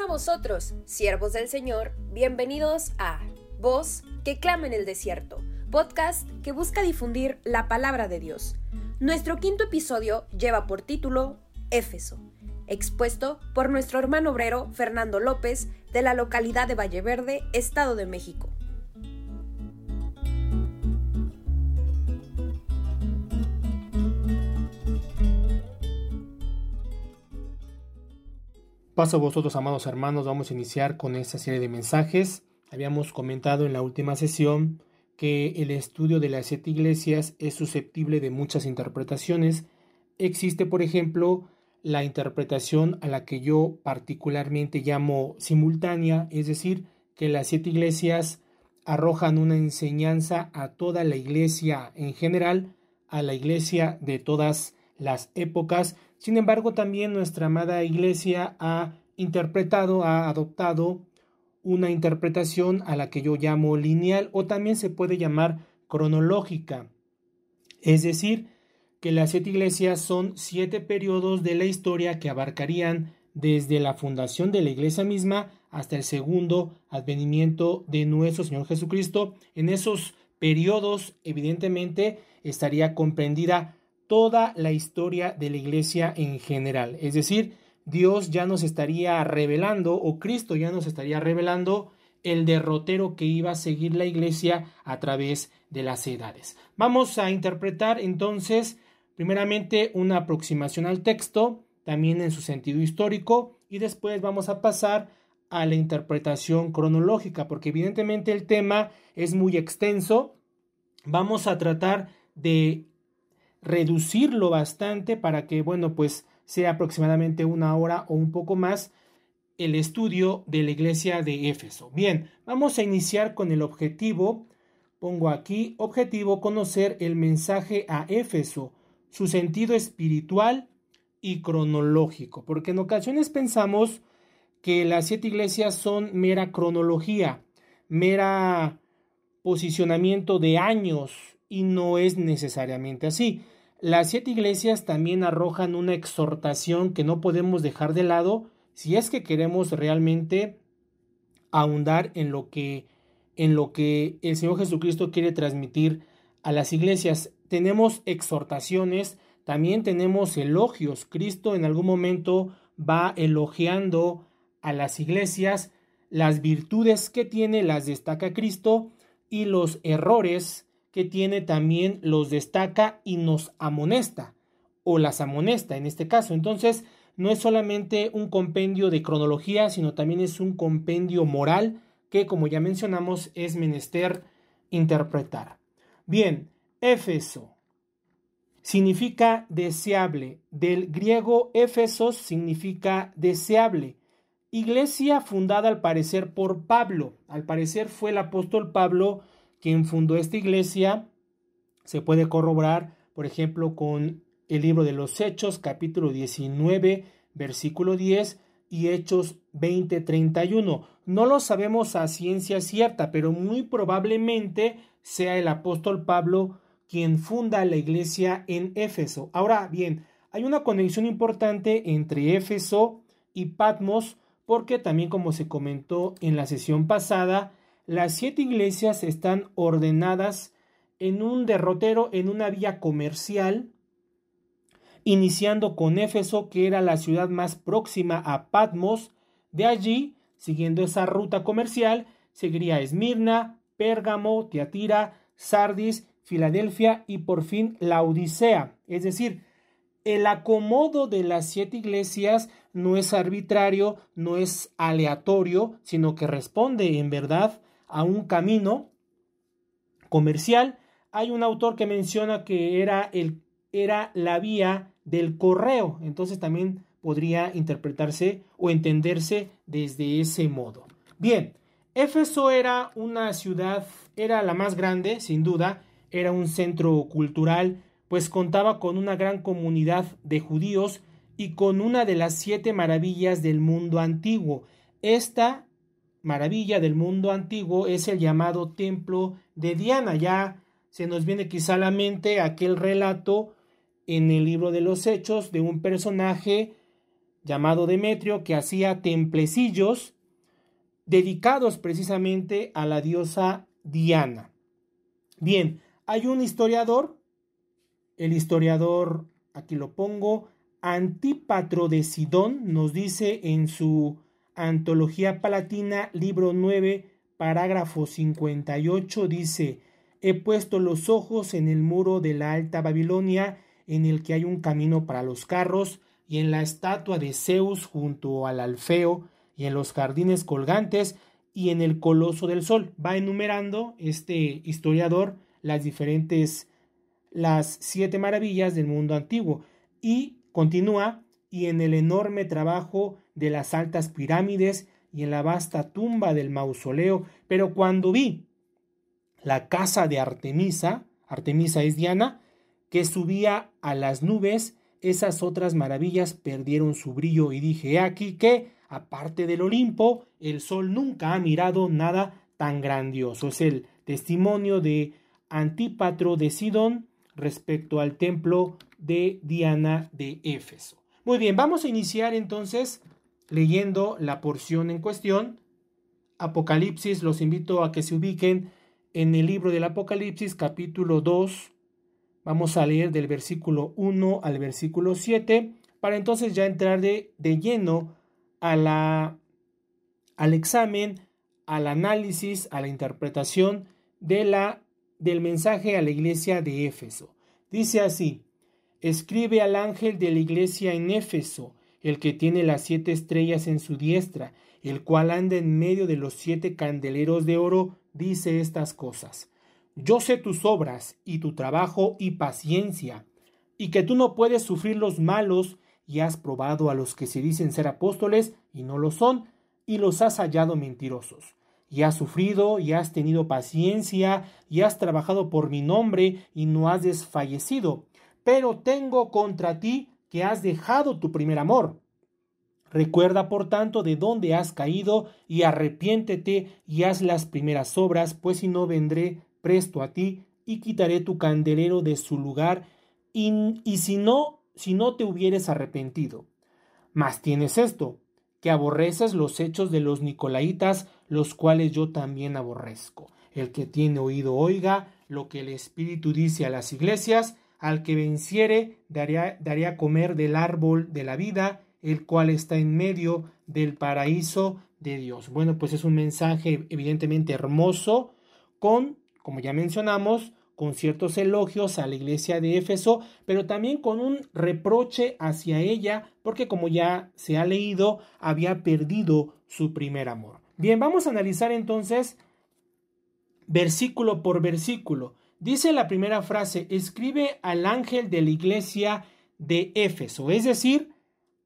A vosotros, siervos del Señor, bienvenidos a Voz que clama en el desierto, podcast que busca difundir la palabra de Dios. Nuestro quinto episodio lleva por título Éfeso, expuesto por nuestro hermano obrero Fernando López de la localidad de Valleverde, Estado de México. Paso a vosotros, amados hermanos, vamos a iniciar con esta serie de mensajes. Habíamos comentado en la última sesión que el estudio de las siete iglesias es susceptible de muchas interpretaciones. Existe, por ejemplo, la interpretación a la que yo particularmente llamo simultánea, es decir, que las siete iglesias arrojan una enseñanza a toda la iglesia en general, a la iglesia de todas las épocas. Sin embargo, también nuestra amada iglesia ha interpretado, ha adoptado una interpretación a la que yo llamo lineal o también se puede llamar cronológica. Es decir, que las siete iglesias son siete periodos de la historia que abarcarían desde la fundación de la iglesia misma hasta el segundo advenimiento de nuestro Señor Jesucristo. En esos periodos, evidentemente, estaría comprendida toda la historia de la iglesia en general. Es decir, Dios ya nos estaría revelando, o Cristo ya nos estaría revelando, el derrotero que iba a seguir la iglesia a través de las edades. Vamos a interpretar entonces, primeramente, una aproximación al texto, también en su sentido histórico, y después vamos a pasar a la interpretación cronológica, porque evidentemente el tema es muy extenso. Vamos a tratar de reducirlo bastante para que, bueno, pues sea aproximadamente una hora o un poco más el estudio de la iglesia de Éfeso. Bien, vamos a iniciar con el objetivo. Pongo aquí objetivo conocer el mensaje a Éfeso, su sentido espiritual y cronológico, porque en ocasiones pensamos que las siete iglesias son mera cronología, mera posicionamiento de años y no es necesariamente así. Las siete iglesias también arrojan una exhortación que no podemos dejar de lado si es que queremos realmente ahondar en lo que en lo que el Señor Jesucristo quiere transmitir a las iglesias. Tenemos exhortaciones, también tenemos elogios. Cristo en algún momento va elogiando a las iglesias, las virtudes que tiene las destaca Cristo y los errores que tiene también los destaca y nos amonesta, o las amonesta en este caso. Entonces, no es solamente un compendio de cronología, sino también es un compendio moral que, como ya mencionamos, es menester interpretar. Bien, Éfeso significa deseable. Del griego Éfesos significa deseable. Iglesia fundada al parecer por Pablo. Al parecer fue el apóstol Pablo quien fundó esta iglesia se puede corroborar, por ejemplo, con el libro de los Hechos, capítulo 19, versículo 10 y Hechos 20, 31. No lo sabemos a ciencia cierta, pero muy probablemente sea el apóstol Pablo quien funda la iglesia en Éfeso. Ahora bien, hay una conexión importante entre Éfeso y Patmos, porque también como se comentó en la sesión pasada, las siete iglesias están ordenadas en un derrotero, en una vía comercial, iniciando con Éfeso, que era la ciudad más próxima a Patmos. De allí, siguiendo esa ruta comercial, seguiría Esmirna, Pérgamo, Tiatira, Sardis, Filadelfia y por fin la Odisea. Es decir, el acomodo de las siete iglesias no es arbitrario, no es aleatorio, sino que responde en verdad a un camino comercial. Hay un autor que menciona que era, el, era la vía del correo, entonces también podría interpretarse o entenderse desde ese modo. Bien, Éfeso era una ciudad, era la más grande, sin duda, era un centro cultural, pues contaba con una gran comunidad de judíos y con una de las siete maravillas del mundo antiguo. Esta maravilla del mundo antiguo es el llamado templo de Diana. Ya se nos viene quizá a la mente aquel relato en el libro de los hechos de un personaje llamado Demetrio que hacía templecillos dedicados precisamente a la diosa Diana. Bien, hay un historiador, el historiador, aquí lo pongo, Antípatro de Sidón, nos dice en su Antología Palatina, libro 9, parágrafo 58, dice, he puesto los ojos en el muro de la Alta Babilonia, en el que hay un camino para los carros, y en la estatua de Zeus junto al Alfeo, y en los jardines colgantes, y en el Coloso del Sol. Va enumerando este historiador las diferentes, las siete maravillas del mundo antiguo. Y continúa, y en el enorme trabajo de las altas pirámides y en la vasta tumba del mausoleo. Pero cuando vi la casa de Artemisa, Artemisa es Diana, que subía a las nubes, esas otras maravillas perdieron su brillo y dije, he aquí que aparte del Olimpo, el sol nunca ha mirado nada tan grandioso. Es el testimonio de Antípatro de Sidón respecto al templo de Diana de Éfeso. Muy bien, vamos a iniciar entonces leyendo la porción en cuestión. Apocalipsis, los invito a que se ubiquen en el libro del Apocalipsis capítulo 2. Vamos a leer del versículo 1 al versículo 7 para entonces ya entrar de, de lleno a la, al examen, al análisis, a la interpretación de la, del mensaje a la iglesia de Éfeso. Dice así, escribe al ángel de la iglesia en Éfeso, el que tiene las siete estrellas en su diestra, el cual anda en medio de los siete candeleros de oro, dice estas cosas. Yo sé tus obras y tu trabajo y paciencia, y que tú no puedes sufrir los malos y has probado a los que se dicen ser apóstoles y no lo son, y los has hallado mentirosos. Y has sufrido, y has tenido paciencia, y has trabajado por mi nombre, y no has desfallecido. Pero tengo contra ti que has dejado tu primer amor. Recuerda, por tanto, de dónde has caído, y arrepiéntete, y haz las primeras obras, pues si no vendré presto a ti, y quitaré tu candelero de su lugar, y, y si no si no te hubieres arrepentido. Mas tienes esto, que aborreces los hechos de los nicolaitas, los cuales yo también aborrezco. El que tiene oído oiga lo que el Espíritu dice a las iglesias, al que venciere daré, a comer del árbol de la vida, el cual está en medio del paraíso de Dios. Bueno, pues es un mensaje evidentemente hermoso, con, como ya mencionamos, con ciertos elogios a la iglesia de Éfeso, pero también con un reproche hacia ella, porque como ya se ha leído, había perdido su primer amor. Bien, vamos a analizar entonces versículo por versículo. Dice la primera frase, escribe al ángel de la iglesia de Éfeso, es decir,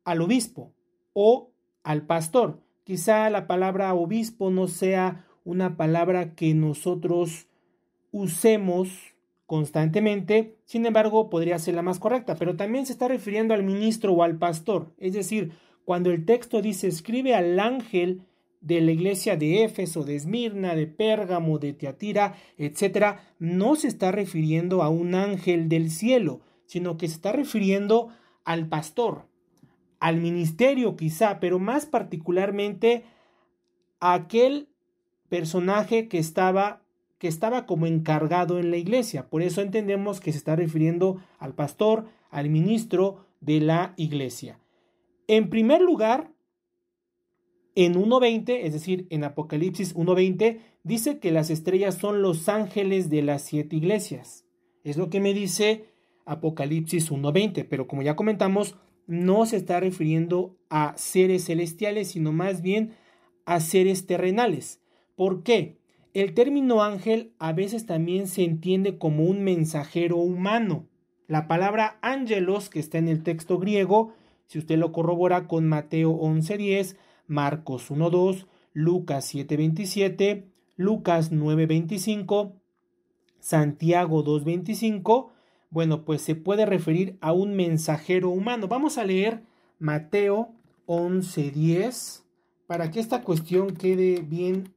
al obispo o al pastor. Quizá la palabra obispo no sea una palabra que nosotros usemos constantemente, sin embargo podría ser la más correcta, pero también se está refiriendo al ministro o al pastor, es decir, cuando el texto dice escribe al ángel de la iglesia de Éfeso, de Esmirna, de Pérgamo, de Teatira, etc., no se está refiriendo a un ángel del cielo, sino que se está refiriendo al pastor, al ministerio quizá, pero más particularmente a aquel personaje que estaba que estaba como encargado en la iglesia. Por eso entendemos que se está refiriendo al pastor, al ministro de la iglesia. En primer lugar, en 1.20, es decir, en Apocalipsis 1.20, dice que las estrellas son los ángeles de las siete iglesias. Es lo que me dice Apocalipsis 1.20, pero como ya comentamos, no se está refiriendo a seres celestiales, sino más bien a seres terrenales. ¿Por qué? El término ángel a veces también se entiende como un mensajero humano. La palabra ángelos, que está en el texto griego, si usted lo corrobora con Mateo 11.10, Marcos 1.2, Lucas 7.27, Lucas 9.25, Santiago 2.25, bueno, pues se puede referir a un mensajero humano. Vamos a leer Mateo 11.10 para que esta cuestión quede bien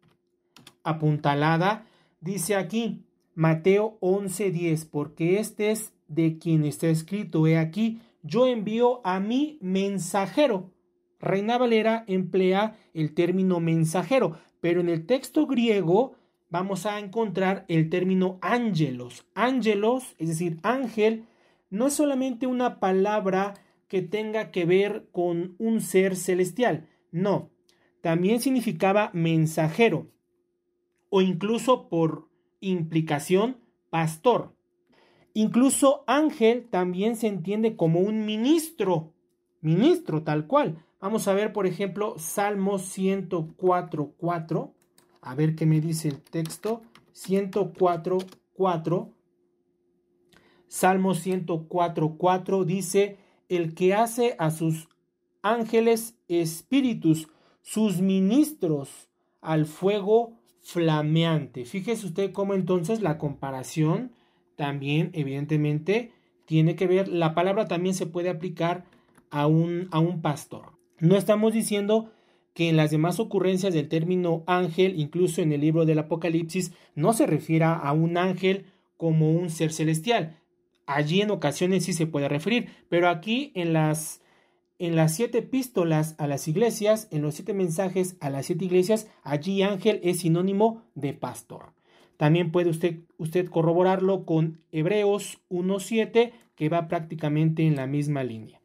apuntalada, dice aquí Mateo 11:10, porque este es de quien está escrito, he aquí, yo envío a mi mensajero Reina Valera emplea el término mensajero, pero en el texto griego vamos a encontrar el término ángelos. Ángelos, es decir, ángel, no es solamente una palabra que tenga que ver con un ser celestial, no, también significaba mensajero o incluso por implicación pastor. Incluso ángel también se entiende como un ministro, ministro tal cual. Vamos a ver, por ejemplo, Salmo 104.4. A ver qué me dice el texto. 104.4. Salmo 104.4 dice, el que hace a sus ángeles espíritus, sus ministros al fuego flameante. Fíjese usted cómo entonces la comparación también evidentemente tiene que ver, la palabra también se puede aplicar a un, a un pastor. No estamos diciendo que en las demás ocurrencias del término ángel, incluso en el libro del Apocalipsis, no se refiera a un ángel como un ser celestial. Allí en ocasiones sí se puede referir, pero aquí en las en las siete epístolas a las iglesias, en los siete mensajes a las siete iglesias, allí ángel es sinónimo de pastor. También puede usted, usted corroborarlo con Hebreos 1.7, que va prácticamente en la misma línea.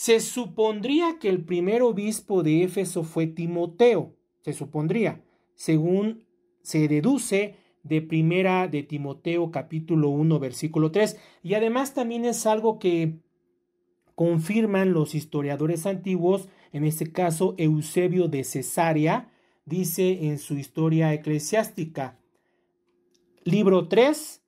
Se supondría que el primer obispo de Éfeso fue Timoteo, se supondría, según se deduce de primera de Timoteo capítulo 1 versículo 3, y además también es algo que confirman los historiadores antiguos, en este caso Eusebio de Cesarea, dice en su historia eclesiástica, libro 3,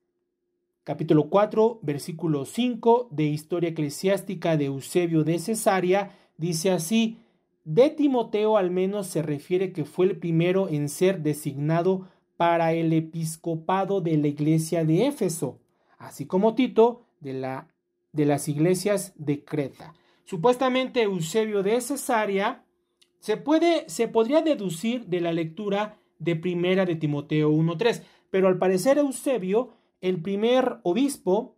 capítulo 4, versículo 5 de Historia Eclesiástica de Eusebio de Cesarea, dice así, de Timoteo al menos se refiere que fue el primero en ser designado para el episcopado de la iglesia de Éfeso, así como Tito de la de las iglesias de Creta. Supuestamente Eusebio de Cesarea se, puede, se podría deducir de la lectura de primera de Timoteo 1.3, pero al parecer Eusebio, el primer obispo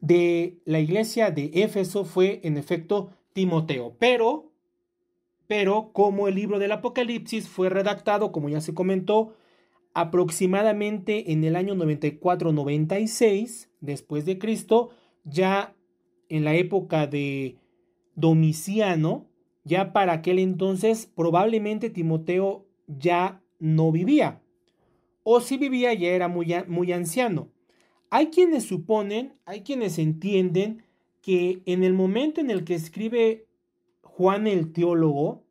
de la iglesia de Éfeso fue en efecto Timoteo, pero pero como el libro del Apocalipsis fue redactado, como ya se comentó, aproximadamente en el año 94-96 después de Cristo, ya en la época de Domiciano, ya para aquel entonces probablemente Timoteo ya no vivía, o si vivía ya era muy, muy anciano. Hay quienes suponen, hay quienes entienden que en el momento en el que escribe Juan el teólogo,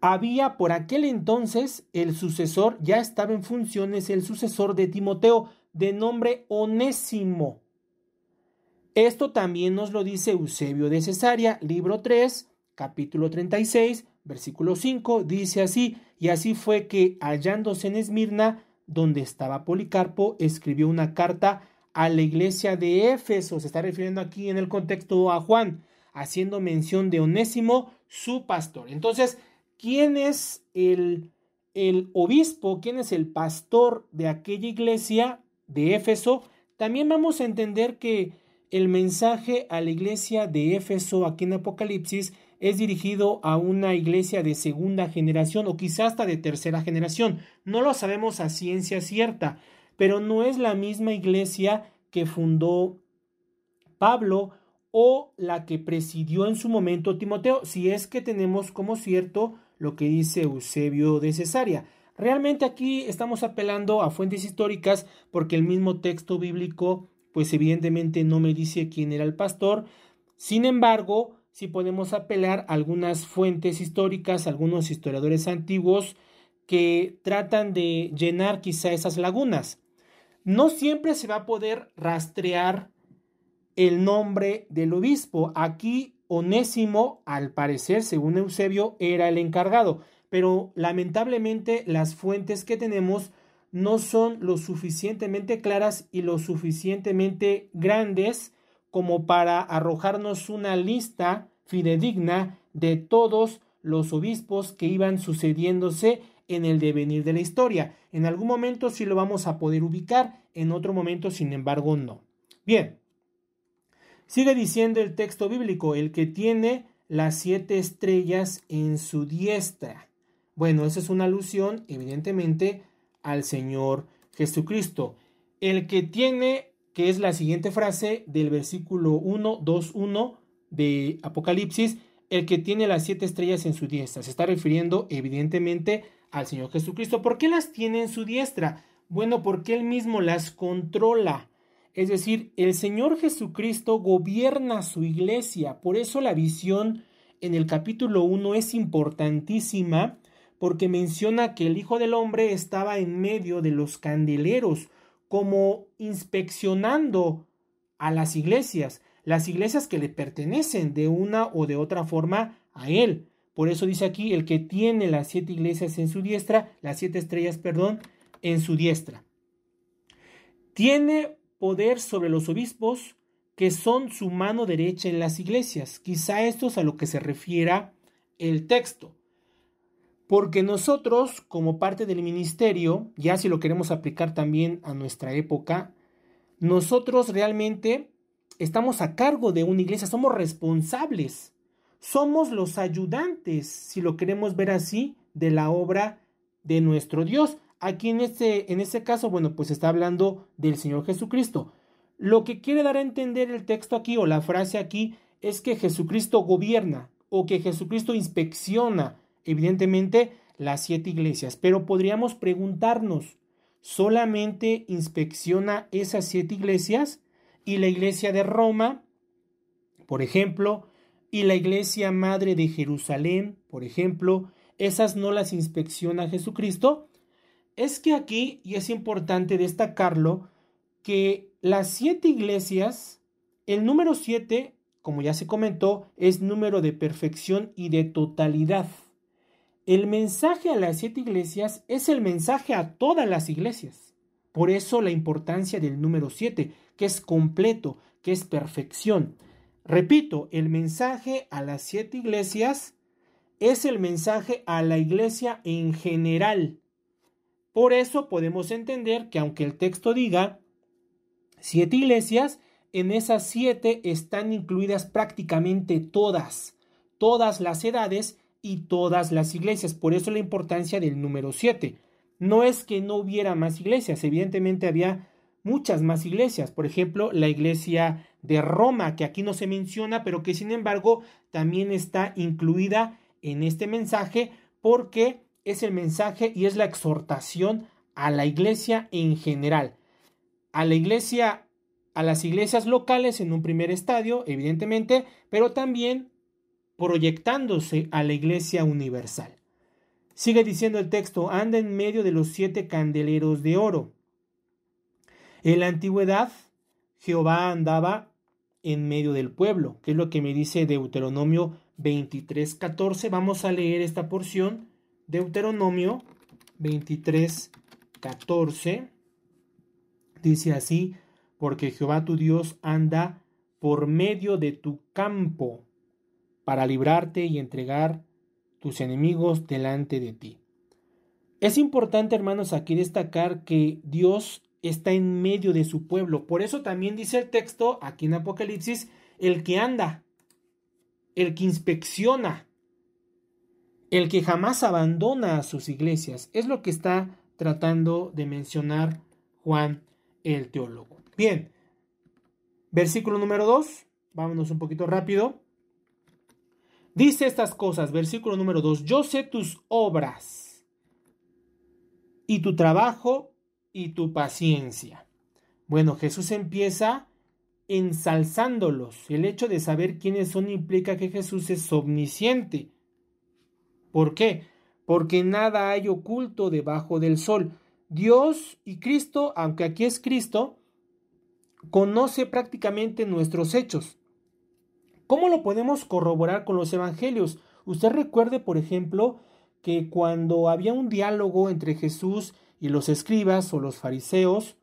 había por aquel entonces el sucesor, ya estaba en funciones el sucesor de Timoteo, de nombre Onésimo. Esto también nos lo dice Eusebio de Cesarea, libro 3, capítulo 36, versículo 5, dice así, y así fue que hallándose en Esmirna, donde estaba Policarpo, escribió una carta a la iglesia de Éfeso, se está refiriendo aquí en el contexto a Juan, haciendo mención de Onésimo, su pastor. Entonces, ¿quién es el, el obispo, quién es el pastor de aquella iglesia de Éfeso? También vamos a entender que el mensaje a la iglesia de Éfeso aquí en Apocalipsis es dirigido a una iglesia de segunda generación o quizás hasta de tercera generación. No lo sabemos a ciencia cierta, pero no es la misma iglesia que fundó Pablo o la que presidió en su momento Timoteo, si es que tenemos como cierto lo que dice Eusebio de Cesarea. Realmente aquí estamos apelando a fuentes históricas porque el mismo texto bíblico pues evidentemente no me dice quién era el pastor. Sin embargo, sí podemos apelar a algunas fuentes históricas, algunos historiadores antiguos que tratan de llenar quizá esas lagunas. No siempre se va a poder rastrear el nombre del obispo. Aquí Onésimo, al parecer, según Eusebio, era el encargado, pero lamentablemente las fuentes que tenemos no son lo suficientemente claras y lo suficientemente grandes como para arrojarnos una lista fidedigna de todos los obispos que iban sucediéndose en el devenir de la historia. En algún momento sí lo vamos a poder ubicar, en otro momento sin embargo no. Bien, sigue diciendo el texto bíblico, el que tiene las siete estrellas en su diestra. Bueno, esa es una alusión, evidentemente, al Señor Jesucristo. El que tiene, que es la siguiente frase del versículo 1, 2, 1 de Apocalipsis, el que tiene las siete estrellas en su diestra. Se está refiriendo, evidentemente, al Señor Jesucristo. ¿Por qué las tiene en su diestra? Bueno, porque Él mismo las controla. Es decir, el Señor Jesucristo gobierna su iglesia. Por eso la visión en el capítulo 1 es importantísima porque menciona que el Hijo del Hombre estaba en medio de los candeleros, como inspeccionando a las iglesias, las iglesias que le pertenecen de una o de otra forma a Él. Por eso dice aquí, el que tiene las siete iglesias en su diestra, las siete estrellas, perdón, en su diestra. Tiene poder sobre los obispos que son su mano derecha en las iglesias. Quizá esto es a lo que se refiera el texto. Porque nosotros, como parte del ministerio, ya si lo queremos aplicar también a nuestra época, nosotros realmente estamos a cargo de una iglesia, somos responsables, somos los ayudantes, si lo queremos ver así, de la obra de nuestro Dios. Aquí en este, en este caso, bueno, pues está hablando del Señor Jesucristo. Lo que quiere dar a entender el texto aquí o la frase aquí es que Jesucristo gobierna o que Jesucristo inspecciona, evidentemente, las siete iglesias. Pero podríamos preguntarnos, ¿solamente inspecciona esas siete iglesias? Y la iglesia de Roma, por ejemplo, y la iglesia madre de Jerusalén, por ejemplo, esas no las inspecciona Jesucristo es que aquí, y es importante destacarlo, que las siete iglesias, el número siete, como ya se comentó, es número de perfección y de totalidad. El mensaje a las siete iglesias es el mensaje a todas las iglesias. Por eso la importancia del número siete, que es completo, que es perfección. Repito, el mensaje a las siete iglesias es el mensaje a la iglesia en general. Por eso podemos entender que aunque el texto diga siete iglesias, en esas siete están incluidas prácticamente todas, todas las edades y todas las iglesias. Por eso la importancia del número siete. No es que no hubiera más iglesias, evidentemente había muchas más iglesias. Por ejemplo, la iglesia de Roma, que aquí no se menciona, pero que sin embargo también está incluida en este mensaje porque es el mensaje y es la exhortación a la iglesia en general. A la iglesia, a las iglesias locales en un primer estadio, evidentemente, pero también proyectándose a la iglesia universal. Sigue diciendo el texto, anda en medio de los siete candeleros de oro. En la antigüedad, Jehová andaba en medio del pueblo, que es lo que me dice Deuteronomio 23:14. Vamos a leer esta porción Deuteronomio 23, 14 dice así, porque Jehová tu Dios anda por medio de tu campo para librarte y entregar tus enemigos delante de ti. Es importante, hermanos, aquí destacar que Dios está en medio de su pueblo. Por eso también dice el texto aquí en Apocalipsis, el que anda, el que inspecciona, el que jamás abandona a sus iglesias. Es lo que está tratando de mencionar Juan el teólogo. Bien, versículo número 2, vámonos un poquito rápido. Dice estas cosas, versículo número 2, yo sé tus obras y tu trabajo y tu paciencia. Bueno, Jesús empieza ensalzándolos. El hecho de saber quiénes son implica que Jesús es omnisciente. ¿Por qué? Porque nada hay oculto debajo del sol. Dios y Cristo, aunque aquí es Cristo, conoce prácticamente nuestros hechos. ¿Cómo lo podemos corroborar con los evangelios? Usted recuerde, por ejemplo, que cuando había un diálogo entre Jesús y los escribas o los fariseos,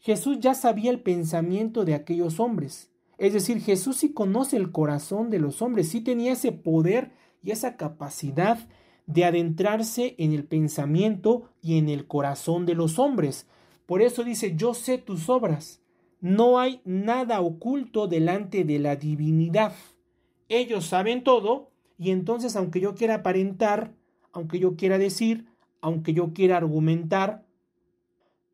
Jesús ya sabía el pensamiento de aquellos hombres. Es decir, Jesús sí conoce el corazón de los hombres, sí tenía ese poder y esa capacidad de adentrarse en el pensamiento y en el corazón de los hombres. Por eso dice, yo sé tus obras. No hay nada oculto delante de la divinidad. Ellos saben todo y entonces aunque yo quiera aparentar, aunque yo quiera decir, aunque yo quiera argumentar,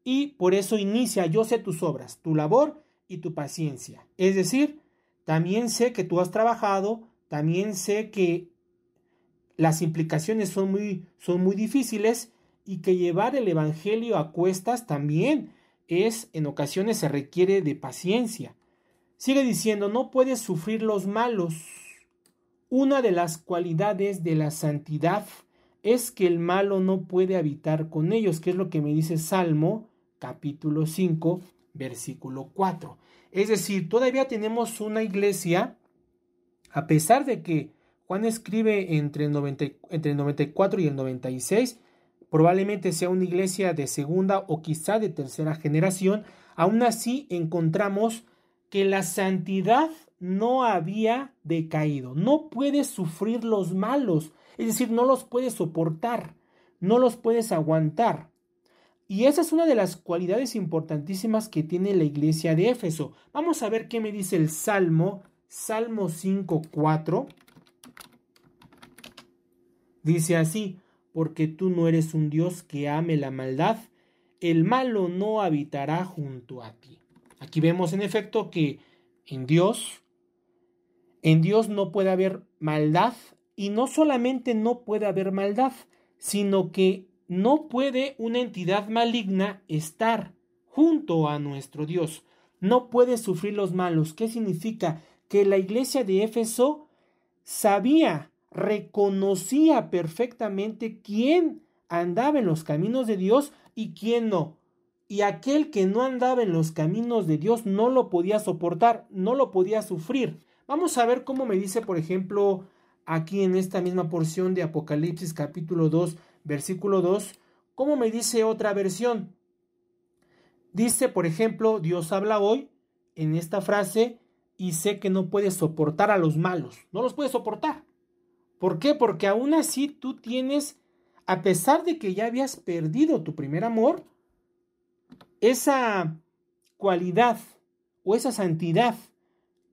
y por eso inicia yo sé tus obras, tu labor y tu paciencia. Es decir, también sé que tú has trabajado, también sé que las implicaciones son muy, son muy difíciles y que llevar el Evangelio a cuestas también es, en ocasiones se requiere de paciencia. Sigue diciendo, no puedes sufrir los malos. Una de las cualidades de la santidad es que el malo no puede habitar con ellos, que es lo que me dice Salmo capítulo 5, versículo 4. Es decir, todavía tenemos una iglesia, a pesar de que Juan escribe entre el, entre el 94 y el 96, probablemente sea una iglesia de segunda o quizá de tercera generación, aún así encontramos que la santidad no había decaído, no puedes sufrir los malos, es decir, no los puedes soportar, no los puedes aguantar. Y esa es una de las cualidades importantísimas que tiene la iglesia de Éfeso. Vamos a ver qué me dice el Salmo, Salmo 5.4. Dice así, porque tú no eres un Dios que ame la maldad, el malo no habitará junto a ti. Aquí vemos en efecto que en Dios, en Dios no puede haber maldad y no solamente no puede haber maldad, sino que no puede una entidad maligna estar junto a nuestro Dios. No puede sufrir los malos. ¿Qué significa? Que la iglesia de Éfeso sabía, reconocía perfectamente quién andaba en los caminos de Dios y quién no. Y aquel que no andaba en los caminos de Dios no lo podía soportar, no lo podía sufrir. Vamos a ver cómo me dice, por ejemplo, aquí en esta misma porción de Apocalipsis capítulo 2, versículo 2, ¿cómo me dice otra versión? Dice, por ejemplo, Dios habla hoy en esta frase y sé que no puedes soportar a los malos, no los puedes soportar. ¿Por qué? Porque aún así tú tienes, a pesar de que ya habías perdido tu primer amor, esa cualidad o esa santidad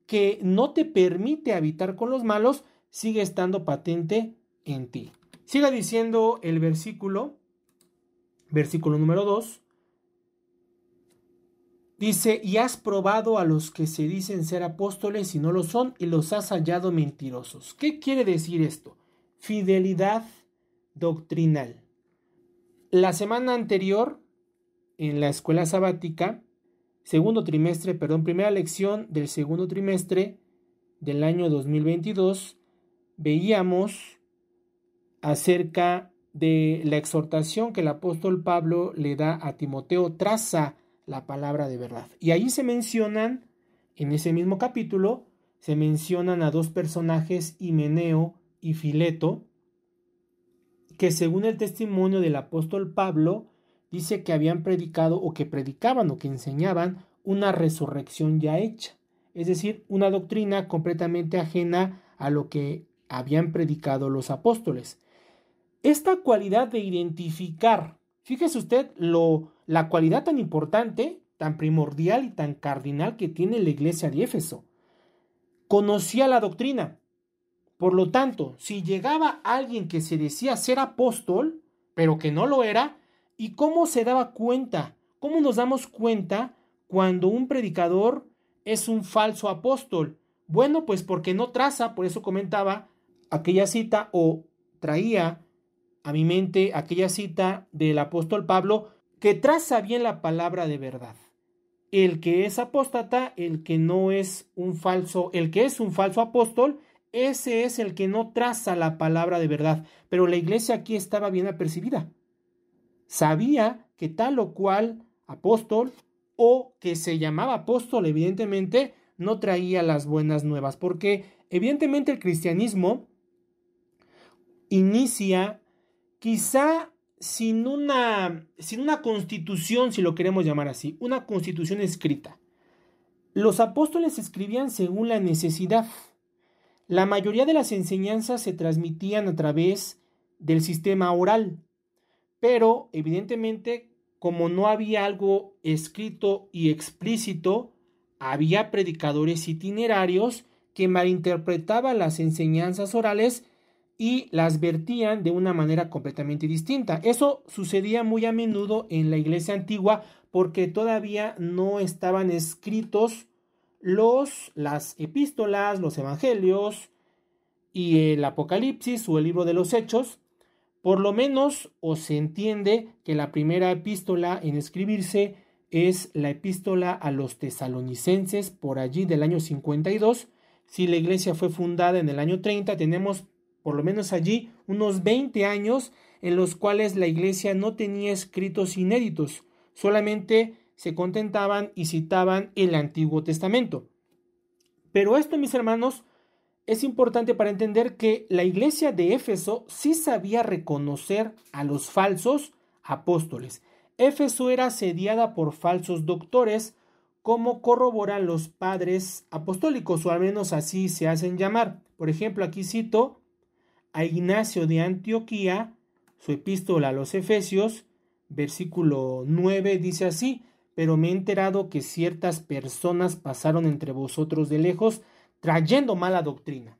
que no te permite habitar con los malos sigue estando patente en ti. Siga diciendo el versículo, versículo número 2. Dice, y has probado a los que se dicen ser apóstoles y no lo son, y los has hallado mentirosos. ¿Qué quiere decir esto? Fidelidad doctrinal. La semana anterior, en la escuela sabática, segundo trimestre, perdón, primera lección del segundo trimestre del año 2022, veíamos acerca de la exhortación que el apóstol Pablo le da a Timoteo, traza la palabra de verdad. Y ahí se mencionan, en ese mismo capítulo, se mencionan a dos personajes, Himeneo y Fileto, que según el testimonio del apóstol Pablo, dice que habían predicado o que predicaban o que enseñaban una resurrección ya hecha, es decir, una doctrina completamente ajena a lo que habían predicado los apóstoles. Esta cualidad de identificar, fíjese usted lo, la cualidad tan importante, tan primordial y tan cardinal que tiene la iglesia de Éfeso. Conocía la doctrina. Por lo tanto, si llegaba alguien que se decía ser apóstol, pero que no lo era, ¿y cómo se daba cuenta? ¿Cómo nos damos cuenta cuando un predicador es un falso apóstol? Bueno, pues porque no traza, por eso comentaba aquella cita o traía a mi mente aquella cita del apóstol Pablo que traza bien la palabra de verdad. El que es apóstata, el que no es un falso, el que es un falso apóstol, ese es el que no traza la palabra de verdad. Pero la iglesia aquí estaba bien apercibida. Sabía que tal o cual apóstol o que se llamaba apóstol, evidentemente, no traía las buenas nuevas, porque evidentemente el cristianismo inicia quizá sin una, sin una constitución, si lo queremos llamar así, una constitución escrita. Los apóstoles escribían según la necesidad. La mayoría de las enseñanzas se transmitían a través del sistema oral, pero evidentemente como no había algo escrito y explícito, había predicadores itinerarios que malinterpretaban las enseñanzas orales y las vertían de una manera completamente distinta. Eso sucedía muy a menudo en la iglesia antigua porque todavía no estaban escritos los las epístolas, los evangelios y el Apocalipsis o el libro de los Hechos. Por lo menos o se entiende que la primera epístola en escribirse es la epístola a los tesalonicenses por allí del año 52. Si la iglesia fue fundada en el año 30, tenemos por lo menos allí, unos 20 años en los cuales la iglesia no tenía escritos inéditos, solamente se contentaban y citaban el Antiguo Testamento. Pero esto, mis hermanos, es importante para entender que la iglesia de Éfeso sí sabía reconocer a los falsos apóstoles. Éfeso era asediada por falsos doctores, como corroboran los padres apostólicos, o al menos así se hacen llamar. Por ejemplo, aquí cito a Ignacio de Antioquía, su epístola a los Efesios, versículo 9, dice así, pero me he enterado que ciertas personas pasaron entre vosotros de lejos trayendo mala doctrina,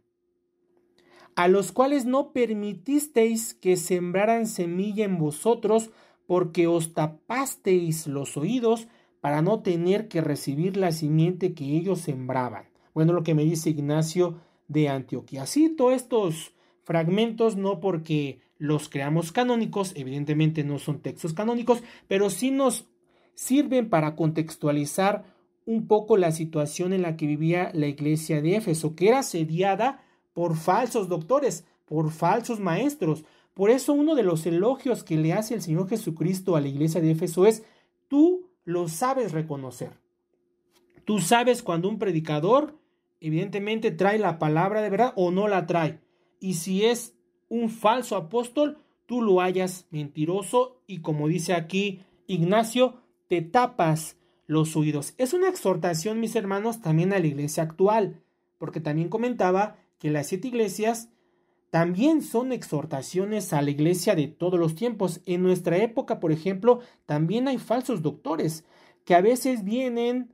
a los cuales no permitisteis que sembraran semilla en vosotros, porque os tapasteis los oídos para no tener que recibir la simiente que ellos sembraban. Bueno, lo que me dice Ignacio de Antioquía. Cito estos fragmentos no porque los creamos canónicos, evidentemente no son textos canónicos, pero sí nos sirven para contextualizar un poco la situación en la que vivía la iglesia de Éfeso, que era asediada por falsos doctores, por falsos maestros. Por eso uno de los elogios que le hace el Señor Jesucristo a la iglesia de Éfeso es, tú lo sabes reconocer. Tú sabes cuando un predicador evidentemente trae la palabra de verdad o no la trae y si es un falso apóstol, tú lo hayas mentiroso y como dice aquí Ignacio, te tapas los oídos. Es una exhortación, mis hermanos, también a la iglesia actual, porque también comentaba que las siete iglesias también son exhortaciones a la iglesia de todos los tiempos. En nuestra época, por ejemplo, también hay falsos doctores que a veces vienen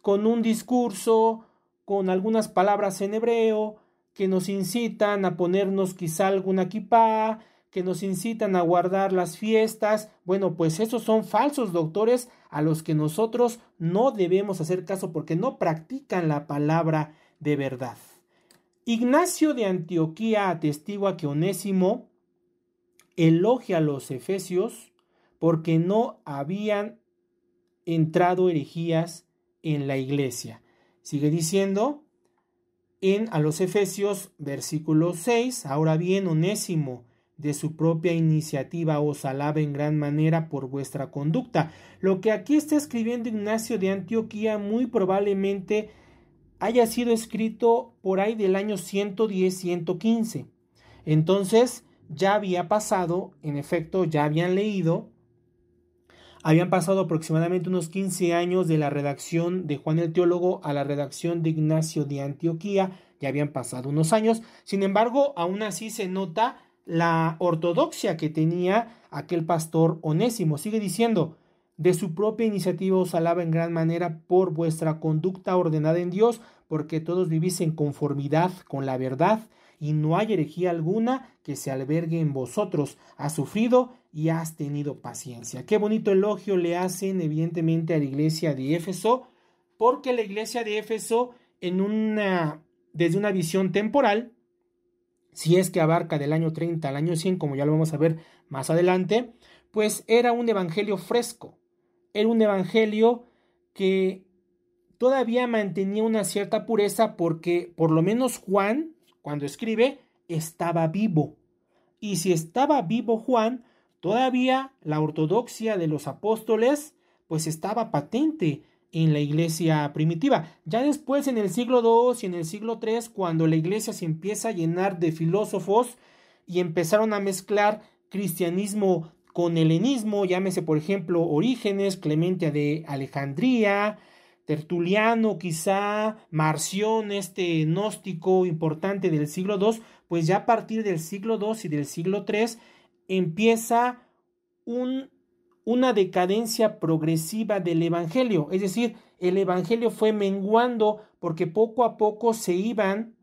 con un discurso, con algunas palabras en hebreo, que nos incitan a ponernos quizá alguna kipá, que nos incitan a guardar las fiestas. Bueno, pues esos son falsos doctores a los que nosotros no debemos hacer caso porque no practican la palabra de verdad. Ignacio de Antioquía atestigua que Onésimo elogia a los efesios porque no habían entrado herejías en la iglesia. Sigue diciendo, en a los Efesios versículo 6, ahora bien, Onésimo, de su propia iniciativa os alaba en gran manera por vuestra conducta. Lo que aquí está escribiendo Ignacio de Antioquía muy probablemente haya sido escrito por ahí del año 110-115. Entonces ya había pasado, en efecto, ya habían leído habían pasado aproximadamente unos 15 años de la redacción de Juan el Teólogo a la redacción de Ignacio de Antioquía, ya habían pasado unos años, sin embargo, aún así se nota la ortodoxia que tenía aquel pastor onésimo. Sigue diciendo, de su propia iniciativa os alaba en gran manera por vuestra conducta ordenada en Dios, porque todos vivís en conformidad con la verdad, y no hay herejía alguna que se albergue en vosotros. Ha sufrido y has tenido paciencia. Qué bonito elogio le hacen evidentemente a la iglesia de Éfeso, porque la iglesia de Éfeso en una desde una visión temporal, si es que abarca del año 30 al año 100, como ya lo vamos a ver más adelante, pues era un evangelio fresco, era un evangelio que todavía mantenía una cierta pureza porque por lo menos Juan, cuando escribe, estaba vivo. Y si estaba vivo Juan, Todavía la ortodoxia de los apóstoles pues estaba patente en la iglesia primitiva. Ya después en el siglo II y en el siglo III, cuando la iglesia se empieza a llenar de filósofos y empezaron a mezclar cristianismo con helenismo, llámese por ejemplo Orígenes, Clemente de Alejandría, Tertuliano quizá, Marción, este gnóstico importante del siglo II, pues ya a partir del siglo II y del siglo III empieza un, una decadencia progresiva del Evangelio. Es decir, el Evangelio fue menguando porque poco a poco se iban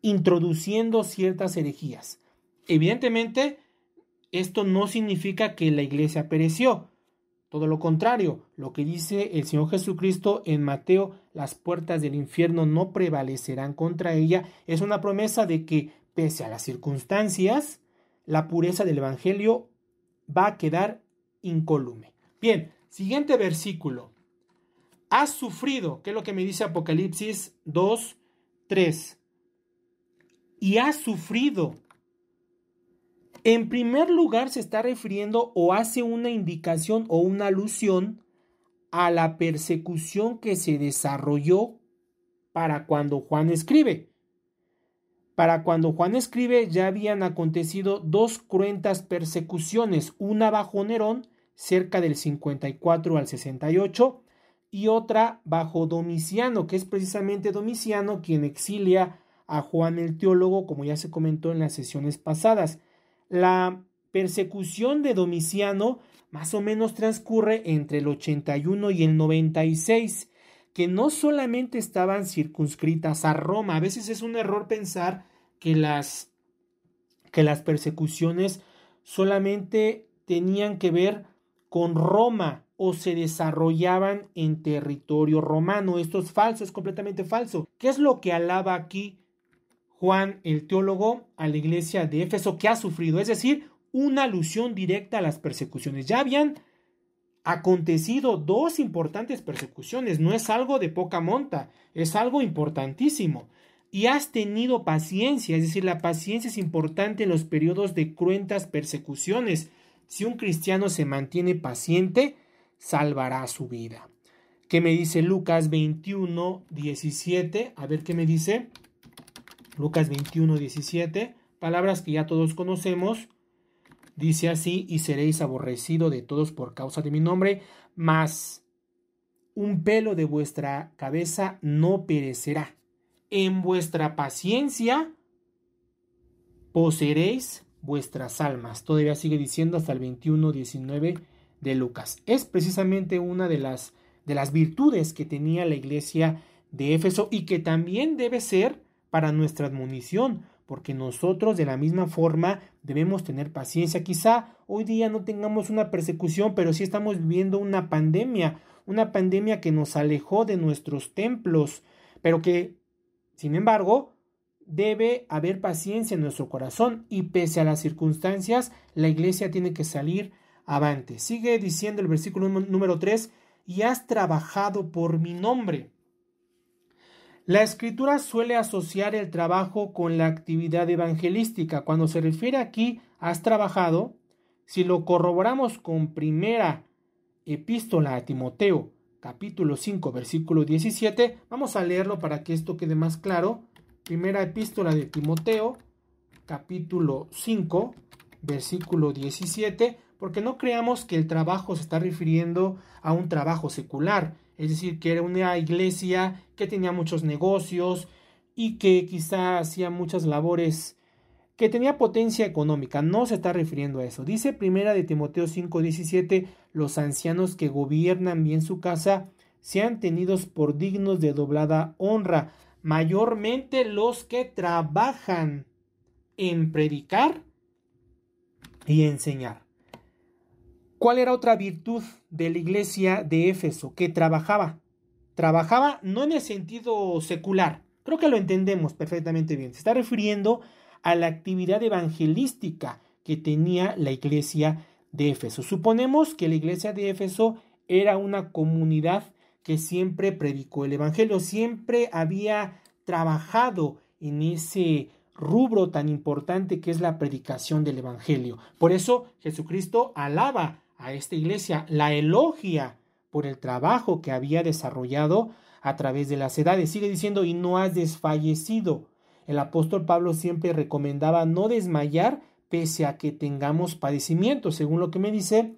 introduciendo ciertas herejías. Evidentemente, esto no significa que la iglesia pereció. Todo lo contrario, lo que dice el Señor Jesucristo en Mateo, las puertas del infierno no prevalecerán contra ella, es una promesa de que, pese a las circunstancias, la pureza del Evangelio va a quedar incólume. Bien, siguiente versículo. Has sufrido, que es lo que me dice Apocalipsis 2, 3. Y has sufrido en primer lugar, se está refiriendo o hace una indicación o una alusión a la persecución que se desarrolló para cuando Juan escribe. Para cuando Juan escribe ya habían acontecido dos cruentas persecuciones, una bajo Nerón, cerca del 54 al 68, y otra bajo Domiciano, que es precisamente Domiciano quien exilia a Juan el teólogo, como ya se comentó en las sesiones pasadas. La persecución de Domiciano más o menos transcurre entre el 81 y el 96, que no solamente estaban circunscritas a Roma, a veces es un error pensar que las, que las persecuciones solamente tenían que ver con Roma o se desarrollaban en territorio romano. Esto es falso, es completamente falso. ¿Qué es lo que alaba aquí Juan el teólogo a la iglesia de Éfeso que ha sufrido, es decir, una alusión directa a las persecuciones. Ya habían acontecido dos importantes persecuciones, no es algo de poca monta, es algo importantísimo. Y has tenido paciencia, es decir, la paciencia es importante en los periodos de cruentas persecuciones. Si un cristiano se mantiene paciente, salvará su vida. ¿Qué me dice Lucas 21, 17? A ver qué me dice. Lucas 21, 17, palabras que ya todos conocemos. Dice así, y seréis aborrecido de todos por causa de mi nombre, mas un pelo de vuestra cabeza no perecerá. En vuestra paciencia poseeréis vuestras almas. Todavía sigue diciendo hasta el 21, 19 de Lucas. Es precisamente una de las, de las virtudes que tenía la iglesia de Éfeso y que también debe ser para nuestra admonición, porque nosotros de la misma forma debemos tener paciencia. Quizá hoy día no tengamos una persecución, pero sí estamos viviendo una pandemia, una pandemia que nos alejó de nuestros templos, pero que, sin embargo, debe haber paciencia en nuestro corazón y pese a las circunstancias, la iglesia tiene que salir avante. Sigue diciendo el versículo número 3, y has trabajado por mi nombre la escritura suele asociar el trabajo con la actividad evangelística. Cuando se refiere aquí, has trabajado, si lo corroboramos con primera epístola a Timoteo, capítulo 5, versículo 17, vamos a leerlo para que esto quede más claro. Primera epístola de Timoteo, capítulo 5, versículo 17, porque no creamos que el trabajo se está refiriendo a un trabajo secular, es decir, que era una iglesia que tenía muchos negocios y que quizá hacía muchas labores que tenía potencia económica. No se está refiriendo a eso. Dice primera de Timoteo 5:17, los ancianos que gobiernan bien su casa sean tenidos por dignos de doblada honra, mayormente los que trabajan en predicar y enseñar. ¿Cuál era otra virtud de la iglesia de Éfeso? Que trabajaba. Trabajaba no en el sentido secular. Creo que lo entendemos perfectamente bien. Se está refiriendo a la actividad evangelística que tenía la iglesia de Éfeso. Suponemos que la iglesia de Éfeso era una comunidad que siempre predicó el Evangelio, siempre había trabajado en ese rubro tan importante que es la predicación del Evangelio. Por eso Jesucristo alaba a esta iglesia, la elogia por el trabajo que había desarrollado a través de las edades. Sigue diciendo, y no has desfallecido. El apóstol Pablo siempre recomendaba no desmayar pese a que tengamos padecimiento, según lo que me dice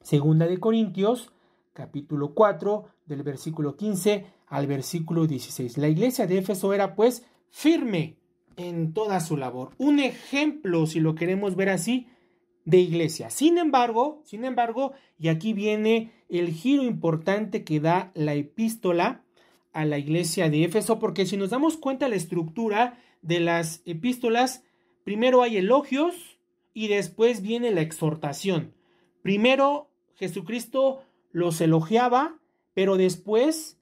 Segunda de Corintios, capítulo 4, del versículo 15 al versículo 16. La iglesia de Éfeso era pues firme en toda su labor. Un ejemplo, si lo queremos ver así, de iglesia. Sin embargo, sin embargo, y aquí viene el giro importante que da la epístola a la iglesia de Éfeso, porque si nos damos cuenta la estructura de las epístolas, primero hay elogios y después viene la exhortación. Primero Jesucristo los elogiaba, pero después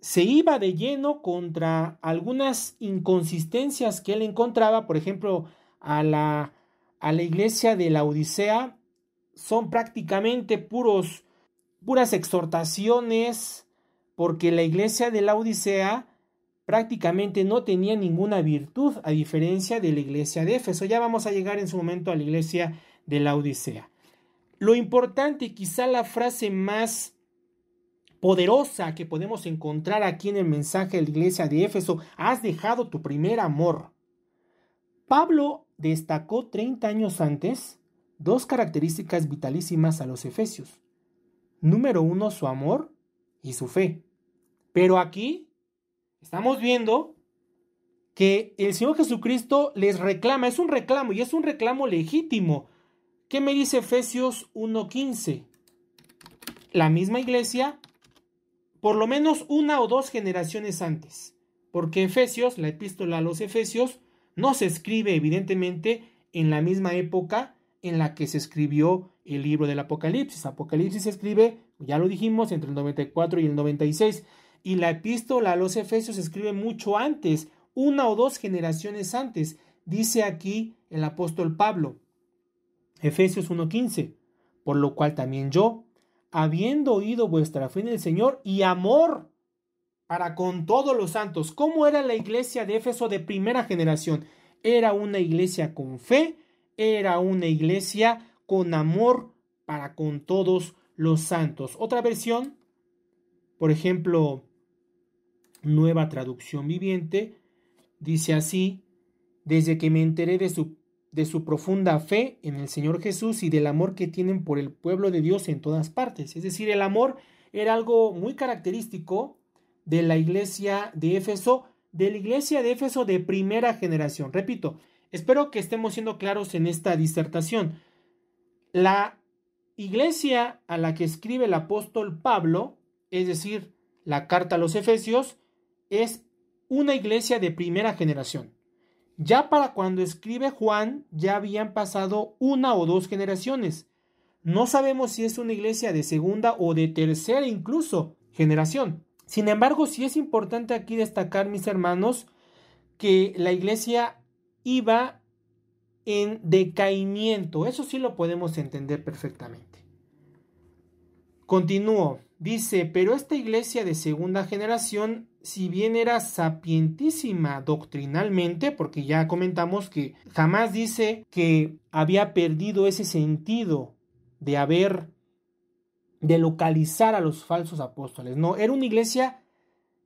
se iba de lleno contra algunas inconsistencias que él encontraba, por ejemplo, a la, a la iglesia de la Odisea, son prácticamente puros, puras exhortaciones, porque la iglesia de la Odisea prácticamente no tenía ninguna virtud, a diferencia de la iglesia de Éfeso. Ya vamos a llegar en su momento a la iglesia de la Odisea. Lo importante, quizá la frase más poderosa que podemos encontrar aquí en el mensaje de la iglesia de Éfeso, has dejado tu primer amor. Pablo destacó 30 años antes dos características vitalísimas a los efesios. Número uno, su amor y su fe. Pero aquí estamos viendo que el Señor Jesucristo les reclama, es un reclamo y es un reclamo legítimo. ¿Qué me dice Efesios 1.15? La misma iglesia por lo menos una o dos generaciones antes, porque Efesios, la epístola a los Efesios, no se escribe evidentemente en la misma época en la que se escribió el libro del Apocalipsis. Apocalipsis se escribe, ya lo dijimos, entre el 94 y el 96, y la epístola a los Efesios se escribe mucho antes, una o dos generaciones antes, dice aquí el apóstol Pablo. Efesios 1.15, por lo cual también yo, habiendo oído vuestra fe en el Señor y amor para con todos los santos. ¿Cómo era la iglesia de Éfeso de primera generación? Era una iglesia con fe, era una iglesia con amor para con todos los santos. Otra versión, por ejemplo, nueva traducción viviente, dice así, desde que me enteré de su de su profunda fe en el Señor Jesús y del amor que tienen por el pueblo de Dios en todas partes. Es decir, el amor era algo muy característico de la iglesia de Éfeso, de la iglesia de Éfeso de primera generación. Repito, espero que estemos siendo claros en esta disertación. La iglesia a la que escribe el apóstol Pablo, es decir, la carta a los Efesios, es una iglesia de primera generación. Ya para cuando escribe Juan ya habían pasado una o dos generaciones. No sabemos si es una iglesia de segunda o de tercera incluso generación. Sin embargo, sí es importante aquí destacar, mis hermanos, que la iglesia iba en decaimiento. Eso sí lo podemos entender perfectamente. Continúo. Dice, pero esta iglesia de segunda generación si bien era sapientísima doctrinalmente, porque ya comentamos que jamás dice que había perdido ese sentido de haber, de localizar a los falsos apóstoles. No, era una iglesia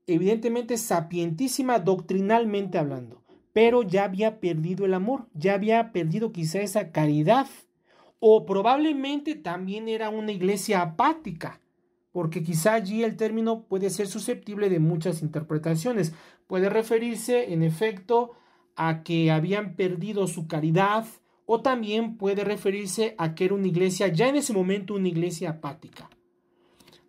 evidentemente sapientísima doctrinalmente hablando, pero ya había perdido el amor, ya había perdido quizá esa caridad, o probablemente también era una iglesia apática porque quizá allí el término puede ser susceptible de muchas interpretaciones. Puede referirse, en efecto, a que habían perdido su caridad, o también puede referirse a que era una iglesia, ya en ese momento una iglesia apática.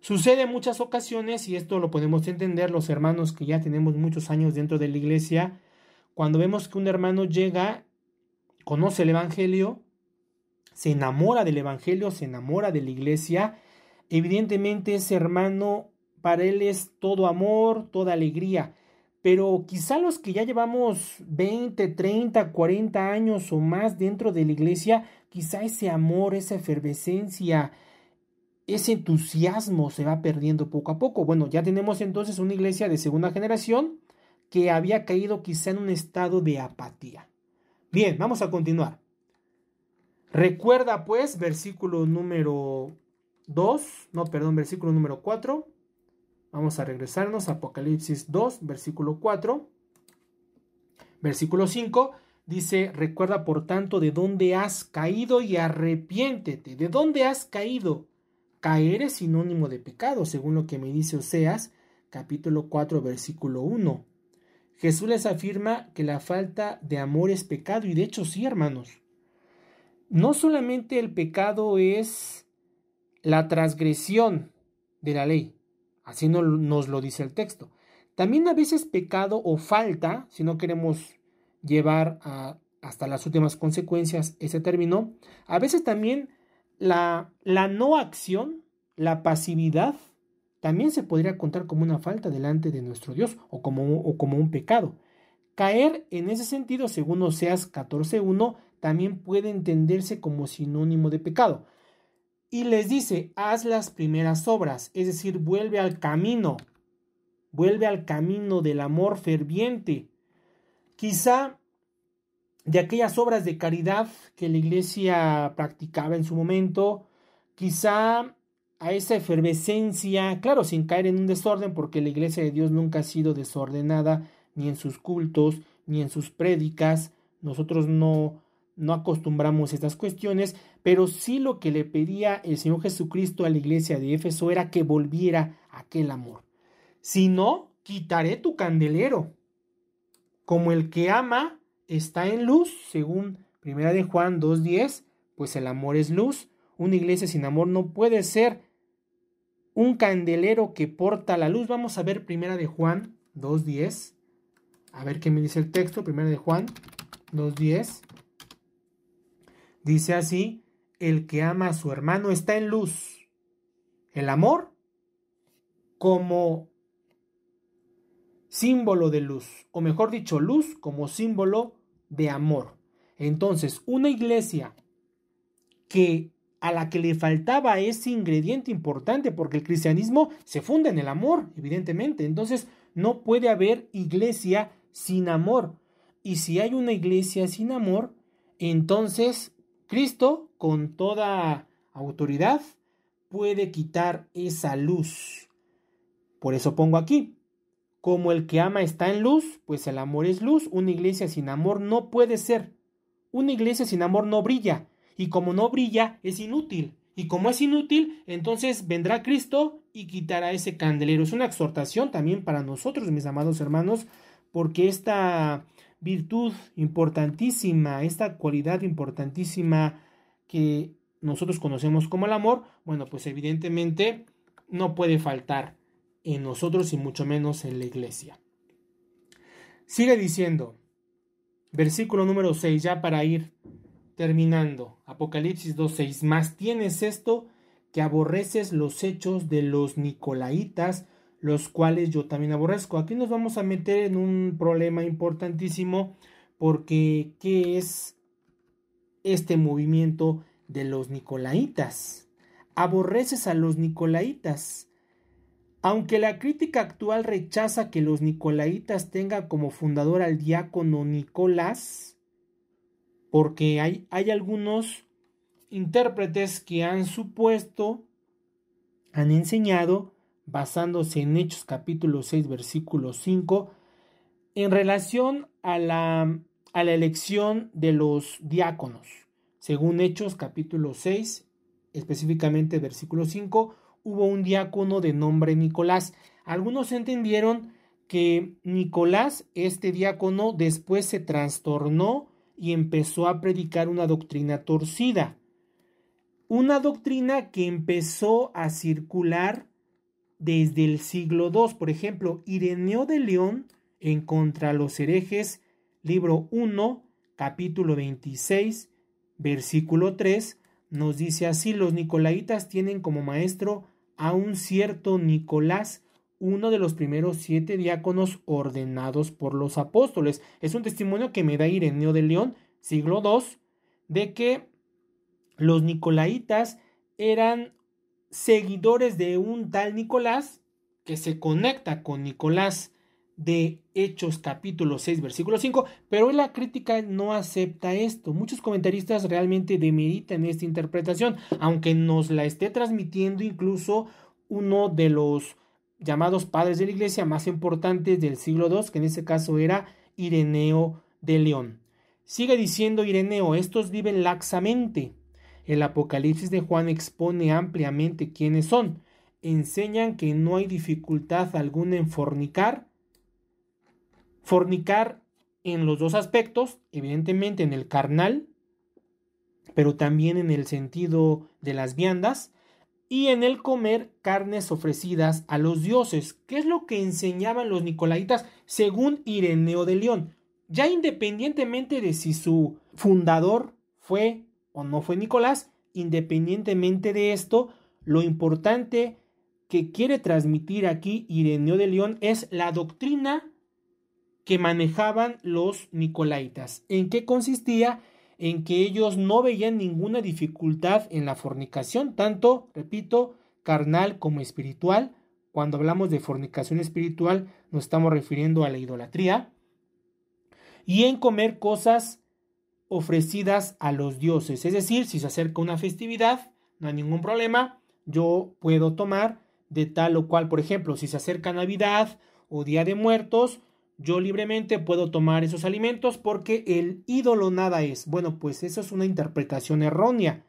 Sucede en muchas ocasiones, y esto lo podemos entender los hermanos que ya tenemos muchos años dentro de la iglesia, cuando vemos que un hermano llega, conoce el Evangelio, se enamora del Evangelio, se enamora de la iglesia, Evidentemente ese hermano para él es todo amor, toda alegría, pero quizá los que ya llevamos 20, 30, 40 años o más dentro de la iglesia, quizá ese amor, esa efervescencia, ese entusiasmo se va perdiendo poco a poco. Bueno, ya tenemos entonces una iglesia de segunda generación que había caído quizá en un estado de apatía. Bien, vamos a continuar. Recuerda pues, versículo número 2, no, perdón, versículo número 4. Vamos a regresarnos a Apocalipsis 2, versículo 4. Versículo 5 dice, recuerda por tanto de dónde has caído y arrepiéntete. ¿De dónde has caído? Caer es sinónimo de pecado, según lo que me dice Oseas, capítulo 4, versículo 1. Jesús les afirma que la falta de amor es pecado, y de hecho sí, hermanos. No solamente el pecado es la transgresión de la ley. Así nos lo dice el texto. También a veces pecado o falta, si no queremos llevar hasta las últimas consecuencias ese término, a veces también la, la no acción, la pasividad, también se podría contar como una falta delante de nuestro Dios o como, o como un pecado. Caer en ese sentido, según Oseas 14.1, también puede entenderse como sinónimo de pecado. Y les dice, haz las primeras obras, es decir, vuelve al camino, vuelve al camino del amor ferviente. Quizá de aquellas obras de caridad que la iglesia practicaba en su momento, quizá a esa efervescencia, claro, sin caer en un desorden, porque la iglesia de Dios nunca ha sido desordenada, ni en sus cultos, ni en sus prédicas. Nosotros no, no acostumbramos estas cuestiones, pero sí lo que le pedía el Señor Jesucristo a la iglesia de Éfeso era que volviera aquel amor. Si no, quitaré tu candelero. Como el que ama está en luz, según Primera de Juan 2.10, pues el amor es luz. Una iglesia sin amor no puede ser un candelero que porta la luz. Vamos a ver Primera de Juan 2.10. A ver qué me dice el texto. Primera de Juan 2.10. Dice así, el que ama a su hermano está en luz. El amor como símbolo de luz, o mejor dicho, luz como símbolo de amor. Entonces, una iglesia que a la que le faltaba ese ingrediente importante, porque el cristianismo se funda en el amor, evidentemente. Entonces, no puede haber iglesia sin amor. Y si hay una iglesia sin amor, entonces Cristo, con toda autoridad, puede quitar esa luz. Por eso pongo aquí, como el que ama está en luz, pues el amor es luz. Una iglesia sin amor no puede ser. Una iglesia sin amor no brilla. Y como no brilla, es inútil. Y como es inútil, entonces vendrá Cristo y quitará ese candelero. Es una exhortación también para nosotros, mis amados hermanos, porque esta virtud importantísima, esta cualidad importantísima que nosotros conocemos como el amor, bueno, pues evidentemente no puede faltar en nosotros y mucho menos en la iglesia. Sigue diciendo, versículo número 6, ya para ir terminando, Apocalipsis 2.6, más tienes esto que aborreces los hechos de los nicolaitas, los cuales yo también aborrezco. Aquí nos vamos a meter en un problema importantísimo porque ¿qué es este movimiento de los nicolaitas? Aborreces a los nicolaitas. Aunque la crítica actual rechaza que los nicolaitas tengan como fundador al diácono Nicolás, porque hay, hay algunos intérpretes que han supuesto, han enseñado, basándose en Hechos capítulo 6, versículo 5, en relación a la, elección de los diáconos. Según Hechos capítulo 6, específicamente versículo 5, hubo un diácono de nombre Nicolás. Algunos entendieron que Nicolás, este diácono, después se trastornó y empezó a predicar una doctrina torcida. Una doctrina que empezó a circular desde el siglo II. Por ejemplo, Ireneo de León en Contra los herejes, libro 1, capítulo 26, versículo 3, nos dice así, los nicolaitas tienen como maestro a un cierto Nicolás, uno de los primeros siete diáconos ordenados por los apóstoles. Es un testimonio que me da Ireneo de León, siglo II, de que los nicolaitas eran seguidores de un tal Nicolás que se conecta con Nicolás de Hechos capítulo 6 versículo 5, pero la crítica no acepta esto. Muchos comentaristas realmente demeritan esta interpretación, aunque nos la esté transmitiendo incluso uno de los llamados padres de la iglesia más importantes del siglo II, que en ese caso era Ireneo de León. Sigue diciendo Ireneo, estos viven laxamente. El Apocalipsis de Juan expone ampliamente quiénes son. Enseñan que no hay dificultad alguna en fornicar, Fornicar en los dos aspectos, evidentemente en el carnal, pero también en el sentido de las viandas. y en el comer carnes ofrecidas a los dioses. ¿Qué es lo que enseñaban los nicolaitas según Ireneo de León? Ya independientemente de si su fundador fue o no fue Nicolás, independientemente de esto, lo importante que quiere transmitir aquí Ireneo de León es la doctrina que manejaban los nicolaitas. ¿En qué consistía? En que ellos no veían ninguna dificultad en la fornicación, tanto, repito, carnal como espiritual. Cuando hablamos de fornicación espiritual nos estamos refiriendo a la idolatría. Y en comer cosas ofrecidas a los dioses. Es decir, si se acerca una festividad, no hay ningún problema. Yo puedo tomar de tal o cual, por ejemplo, si se acerca Navidad o Día de Muertos, yo libremente puedo tomar esos alimentos porque el ídolo nada es. Bueno, pues eso es una interpretación errónea.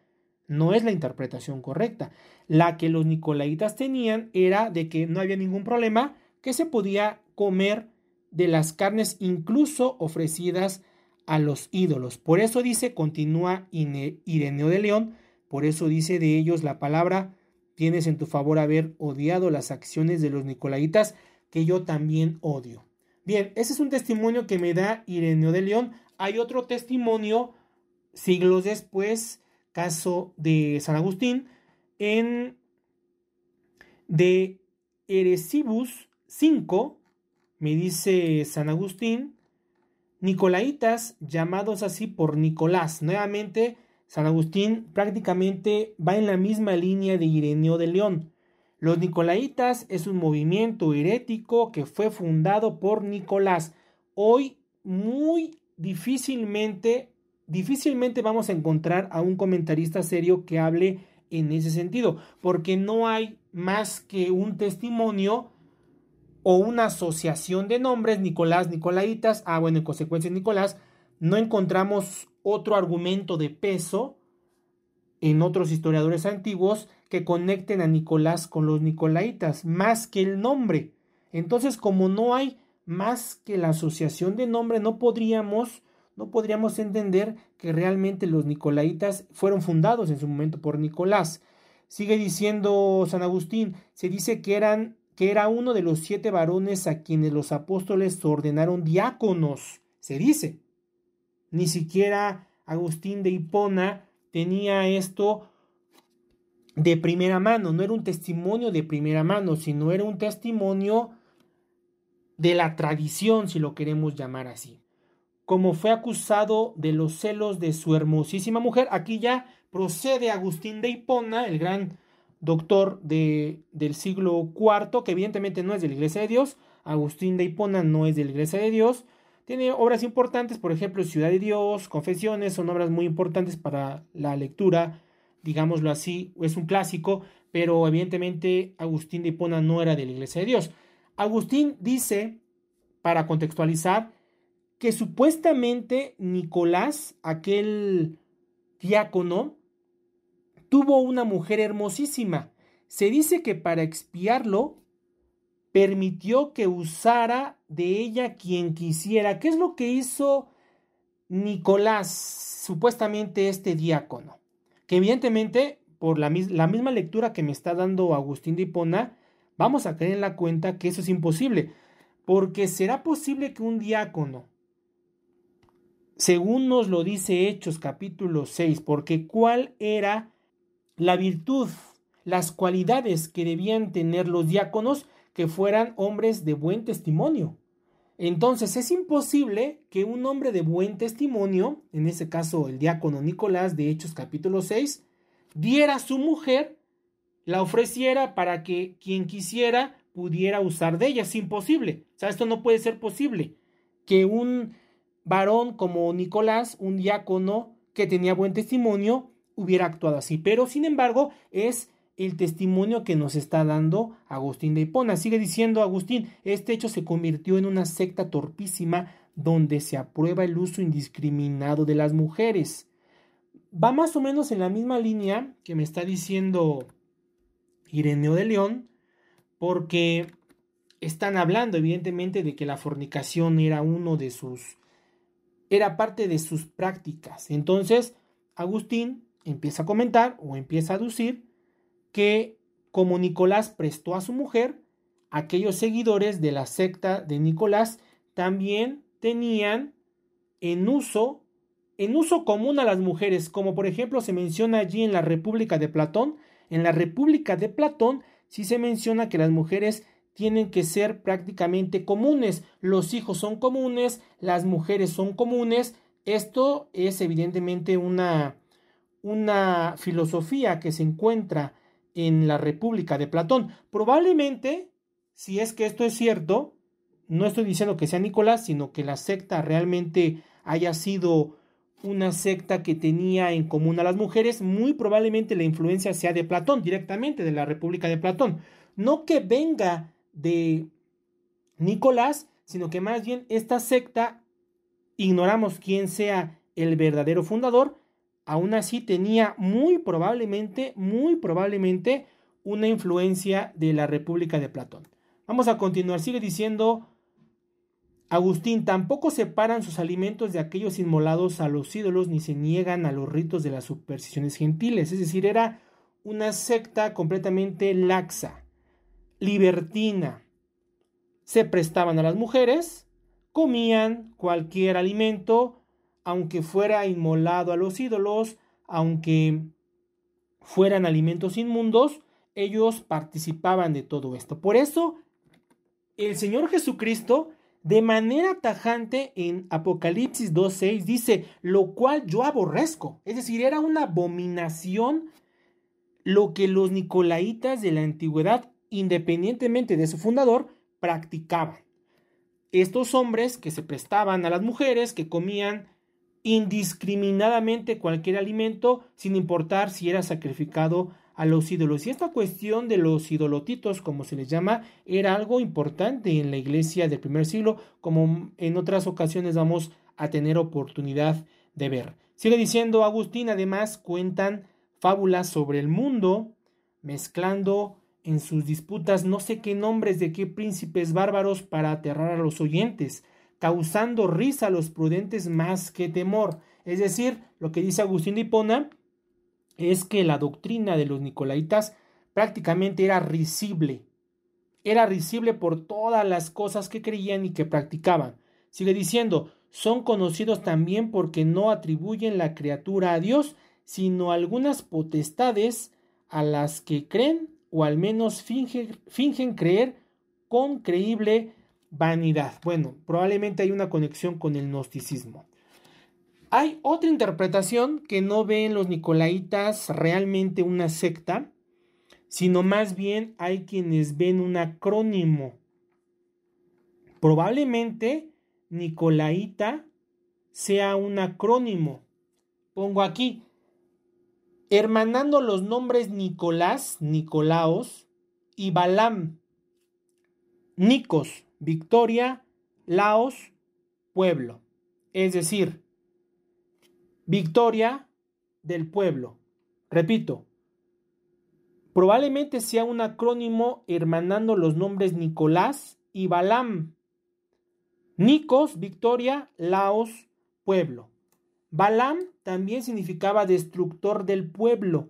No es la interpretación correcta. La que los nicolaitas tenían era de que no había ningún problema, que se podía comer de las carnes incluso ofrecidas a los ídolos. Por eso dice, continúa Ireneo de León, por eso dice de ellos la palabra, tienes en tu favor haber odiado las acciones de los nicolaitas que yo también odio. Bien, ese es un testimonio que me da Ireneo de León. Hay otro testimonio siglos después, caso de San Agustín, en de Eresibus 5, me dice San Agustín, Nicolaitas llamados así por Nicolás. Nuevamente, San Agustín prácticamente va en la misma línea de Ireneo de León. Los Nicolaitas es un movimiento herético que fue fundado por Nicolás. Hoy muy difícilmente, difícilmente vamos a encontrar a un comentarista serio que hable en ese sentido, porque no hay más que un testimonio o una asociación de nombres, Nicolás, Nicolaitas, ah bueno, en consecuencia Nicolás, no encontramos otro argumento de peso en otros historiadores antiguos que conecten a Nicolás con los Nicolaitas, más que el nombre. Entonces, como no hay más que la asociación de nombre, no podríamos, no podríamos entender que realmente los Nicolaitas fueron fundados en su momento por Nicolás. Sigue diciendo San Agustín, se dice que eran que era uno de los siete varones a quienes los apóstoles ordenaron diáconos. Se dice. Ni siquiera Agustín de Hipona tenía esto de primera mano, no era un testimonio de primera mano, sino era un testimonio de la tradición, si lo queremos llamar así. Como fue acusado de los celos de su hermosísima mujer, aquí ya procede Agustín de Hipona, el gran doctor de, del siglo IV, que evidentemente no es de la Iglesia de Dios, Agustín de Hipona no es de la Iglesia de Dios, tiene obras importantes, por ejemplo, Ciudad de Dios, Confesiones, son obras muy importantes para la lectura digámoslo así, es un clásico, pero evidentemente Agustín de Hipona no era de la Iglesia de Dios. Agustín dice, para contextualizar, que supuestamente Nicolás, aquel diácono, tuvo una mujer hermosísima. Se dice que para expiarlo, permitió que usara de ella quien quisiera. ¿Qué es lo que hizo Nicolás, supuestamente este diácono? que evidentemente por la, misma lectura que me está dando Agustín de Hipona, vamos a caer en la cuenta que eso es imposible, porque será posible que un diácono, según nos lo dice Hechos capítulo 6, porque cuál era la virtud, las cualidades que debían tener los diáconos que fueran hombres de buen testimonio. Entonces es imposible que un hombre de buen testimonio, en ese caso el diácono Nicolás de Hechos capítulo 6, diera a su mujer, la ofreciera para que quien quisiera pudiera usar de ella. Es imposible. O sea, esto no puede ser posible. Que un varón como Nicolás, un diácono que tenía buen testimonio, hubiera actuado así. Pero sin embargo, es el testimonio que nos está dando Agustín de Hipona. Sigue diciendo Agustín, este hecho se convirtió en una secta torpísima donde se aprueba el uso indiscriminado de las mujeres. Va más o menos en la misma línea que me está diciendo Ireneo de León, porque están hablando evidentemente de que la fornicación era uno de sus era parte de sus prácticas. Entonces, Agustín empieza a comentar o empieza a aducir que como Nicolás prestó a su mujer, aquellos seguidores de la secta de Nicolás también tenían en uso en uso común a las mujeres, como por ejemplo se menciona allí en la República de Platón. En la República de Platón sí se menciona que las mujeres tienen que ser prácticamente comunes. Los hijos son comunes, las mujeres son comunes. Esto es evidentemente una, una filosofía que se encuentra en la República de Platón. Probablemente, si es que esto es cierto, no estoy diciendo que sea Nicolás, sino que la secta realmente haya sido una secta que tenía en común a las mujeres, muy probablemente la influencia sea de Platón, directamente de la República de Platón. No que venga de Nicolás, sino que más bien esta secta, ignoramos quién sea el verdadero fundador, aún así tenía muy probablemente, muy probablemente una influencia de la República de Platón. Vamos a continuar, sigue diciendo Agustín, tampoco separan sus alimentos de aquellos inmolados a los ídolos ni se niegan a los ritos de las supersticiones gentiles. Es decir, era una secta completamente laxa, libertina. Se prestaban a las mujeres, comían cualquier alimento, aunque fuera inmolado a los ídolos, aunque fueran alimentos inmundos, ellos participaban de todo esto. Por eso, el Señor Jesucristo de manera tajante en Apocalipsis 2.6 dice, lo cual yo aborrezco. Es decir, era una abominación lo que los nicolaitas de la antigüedad, independientemente de su fundador, practicaban. Estos hombres que se prestaban a las mujeres, que comían indiscriminadamente cualquier alimento, sin importar si era sacrificado a los ídolos. Y esta cuestión de los idolotitos, como se les llama, era algo importante en la iglesia del primer siglo, como en otras ocasiones vamos a tener oportunidad de ver. Sigue diciendo Agustín, además cuentan fábulas sobre el mundo, mezclando en sus disputas no sé qué nombres de qué príncipes bárbaros para aterrar a los oyentes, causando risa a los prudentes más que temor. Es decir, lo que dice Agustín de Hipona, es que la doctrina de los nicolaitas prácticamente era risible. Era risible por todas las cosas que creían y que practicaban. Sigue diciendo, son conocidos también porque no atribuyen la criatura a Dios, sino algunas potestades a las que creen o al menos fingen creer con creíble vanidad. Bueno, probablemente hay una conexión con el gnosticismo. Hay otra interpretación que no ven los nicolaitas realmente una secta, sino más bien hay quienes ven un acrónimo. Probablemente Nicolaita sea un acrónimo. Pongo aquí, hermanando los nombres Nicolás, Nicolaos y Balam. Nicos, Victoria, Laos, pueblo. Es decir, victoria del pueblo. Repito, probablemente sea un acrónimo hermanando los nombres Nicolás y Balam. Nicos, victoria, Laos, pueblo. Balam también significaba destructor del pueblo,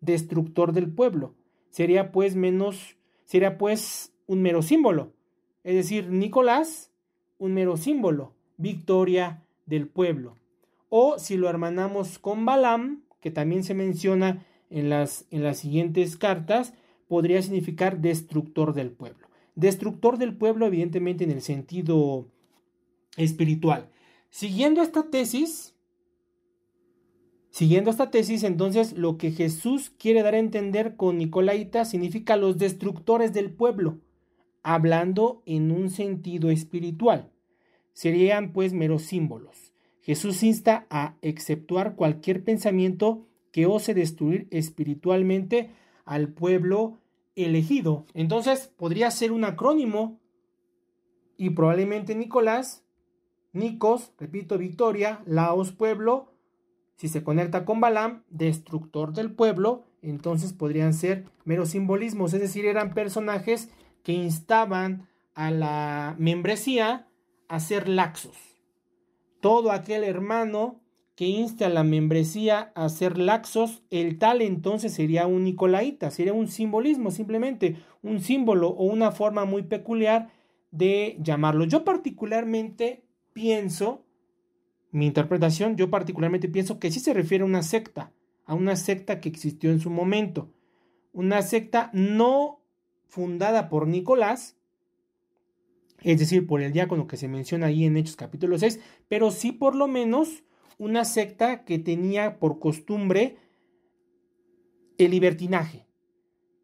destructor del pueblo. Sería pues menos, sería pues un mero símbolo. Es decir, Nicolás, un mero símbolo, victoria del pueblo. O si lo hermanamos con Balam, que también se menciona en las, en las siguientes cartas, podría significar destructor del pueblo. Destructor del pueblo, evidentemente, en el sentido espiritual. Siguiendo esta tesis, siguiendo esta tesis, entonces lo que Jesús quiere dar a entender con Nicolaita significa los destructores del pueblo, hablando en un sentido espiritual. Serían pues meros símbolos. Jesús insta a exceptuar cualquier pensamiento que ose destruir espiritualmente al pueblo elegido. Entonces podría ser un acrónimo y probablemente Nicolás, Nicos, repito, victoria, Laos, pueblo, si se conecta con Balam, destructor del pueblo, entonces podrían ser meros simbolismos, es decir, eran personajes que instaban a la membresía a ser laxos todo aquel hermano que inste a la membresía a ser laxos, el tal entonces sería un nicolaita, sería un simbolismo, simplemente un símbolo o una forma muy peculiar de llamarlo. Yo particularmente pienso, mi interpretación, yo particularmente pienso que sí se refiere a una secta, a una secta que existió en su momento, una secta no fundada por Nicolás, es decir, por el diácono que se menciona ahí en Hechos capítulo 6, pero sí por lo menos una secta que tenía por costumbre el libertinaje.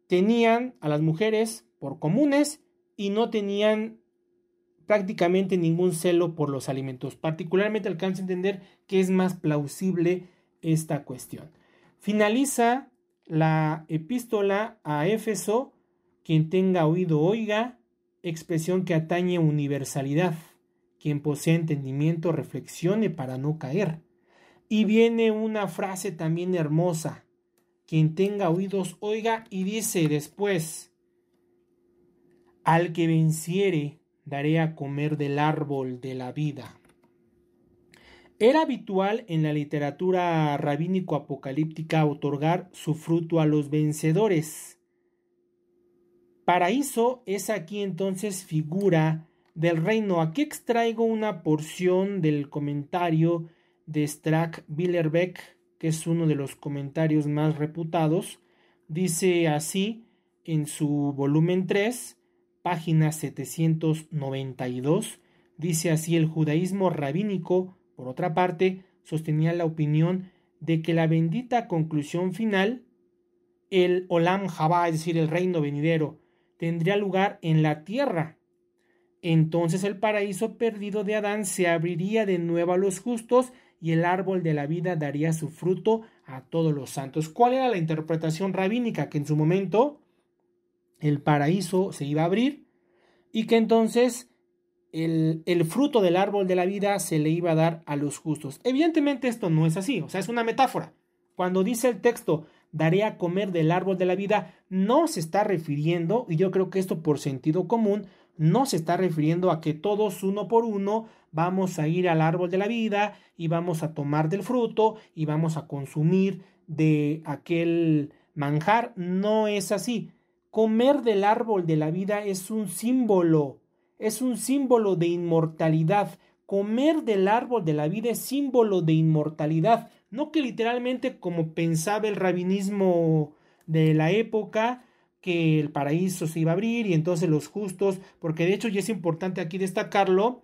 Tenían a las mujeres por comunes y no tenían prácticamente ningún celo por los alimentos. Particularmente alcanza a entender que es más plausible esta cuestión. Finaliza la epístola a Éfeso, quien tenga oído oiga, expresión que atañe universalidad. Quien posee entendimiento reflexione para no caer. Y viene una frase también hermosa. Quien tenga oídos oiga y dice después, al que venciere daré a comer del árbol de la vida. Era habitual en la literatura rabínico-apocalíptica otorgar su fruto a los vencedores. Paraíso es aquí entonces figura del reino. Aquí extraigo una porción del comentario de Strack Billerbeck, que es uno de los comentarios más reputados. Dice así en su volumen 3, página 792, dice así el judaísmo rabínico, por otra parte, sostenía la opinión de que la bendita conclusión final, el Olam Jabá, es decir, el reino venidero, tendría lugar en la tierra. Entonces el paraíso perdido de Adán se abriría de nuevo a los justos y el árbol de la vida daría su fruto a todos los santos. ¿Cuál era la interpretación rabínica? Que en su momento el paraíso se iba a abrir y que entonces el, fruto del árbol de la vida se le iba a dar a los justos. Evidentemente esto no es así, o sea, es una metáfora. Cuando dice el texto, daré a comer del árbol de la vida, no se está refiriendo, y yo creo que esto por sentido común, no se está refiriendo a que todos uno por uno vamos a ir al árbol de la vida y vamos a tomar del fruto y vamos a consumir de aquel manjar. No es así. Comer del árbol de la vida es un símbolo, es un símbolo de inmortalidad. Comer del árbol de la vida es símbolo de inmortalidad. No que literalmente como pensaba el rabinismo de la época, que el paraíso se iba a abrir y entonces los justos, porque de hecho ya es importante aquí destacarlo,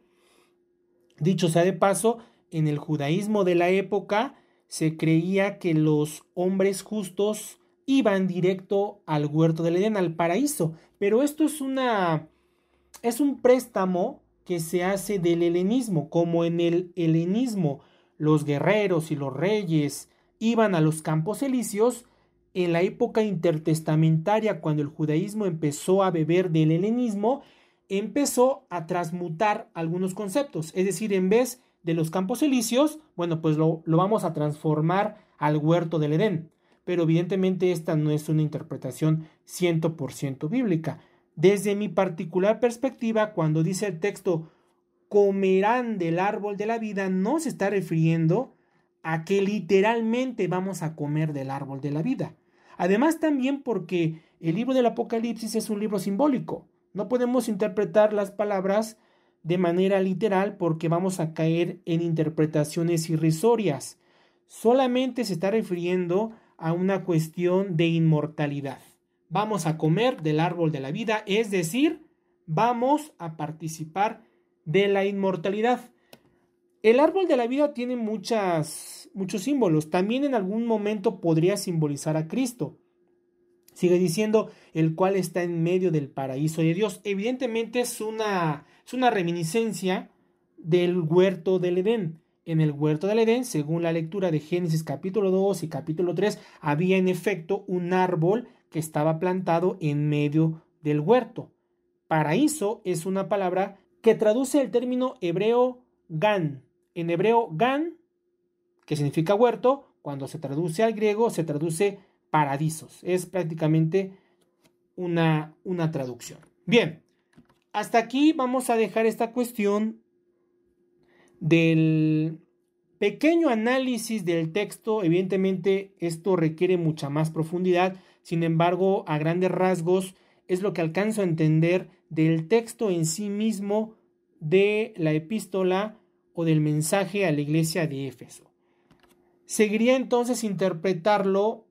dicho sea de paso, en el judaísmo de la época se creía que los hombres justos iban directo al huerto del Edén, al paraíso. Pero esto es una es un préstamo que se hace del helenismo, como en el helenismo los guerreros y los reyes iban a los campos elíseos, en la época intertestamentaria, cuando el judaísmo empezó a beber del helenismo, empezó a transmutar algunos conceptos. Es decir, en vez de los campos elíseos, bueno, pues lo, lo vamos a transformar al huerto del Edén pero evidentemente esta no es una interpretación 100% bíblica. Desde mi particular perspectiva, cuando dice el texto comerán del árbol de la vida, no se está refiriendo a que literalmente vamos a comer del árbol de la vida. Además también porque el libro del Apocalipsis es un libro simbólico. No podemos interpretar las palabras de manera literal porque vamos a caer en interpretaciones irrisorias. Solamente se está refiriendo a una cuestión de inmortalidad. Vamos a comer del árbol de la vida, es decir, vamos a participar de la inmortalidad. El árbol de la vida tiene muchos símbolos. También en algún momento podría simbolizar a Cristo. Sigue diciendo, el cual está en medio del paraíso de Dios. Evidentemente es una, es una reminiscencia del huerto del Edén. En el huerto del Edén, según la lectura de Génesis capítulo 2 y capítulo 3, había en efecto un árbol que estaba plantado en medio del huerto. Paraíso es una palabra que traduce el término hebreo gan. En hebreo gan, que significa huerto, cuando se traduce al griego se traduce paradisos. Es prácticamente una, una traducción. Bien, hasta aquí vamos a dejar esta cuestión del, pequeño análisis del texto, evidentemente esto requiere mucha más profundidad, sin embargo, a grandes rasgos es lo que alcanzo a entender del texto en sí mismo de la epístola o del mensaje a la iglesia de Éfeso. Seguiría entonces interpretarlo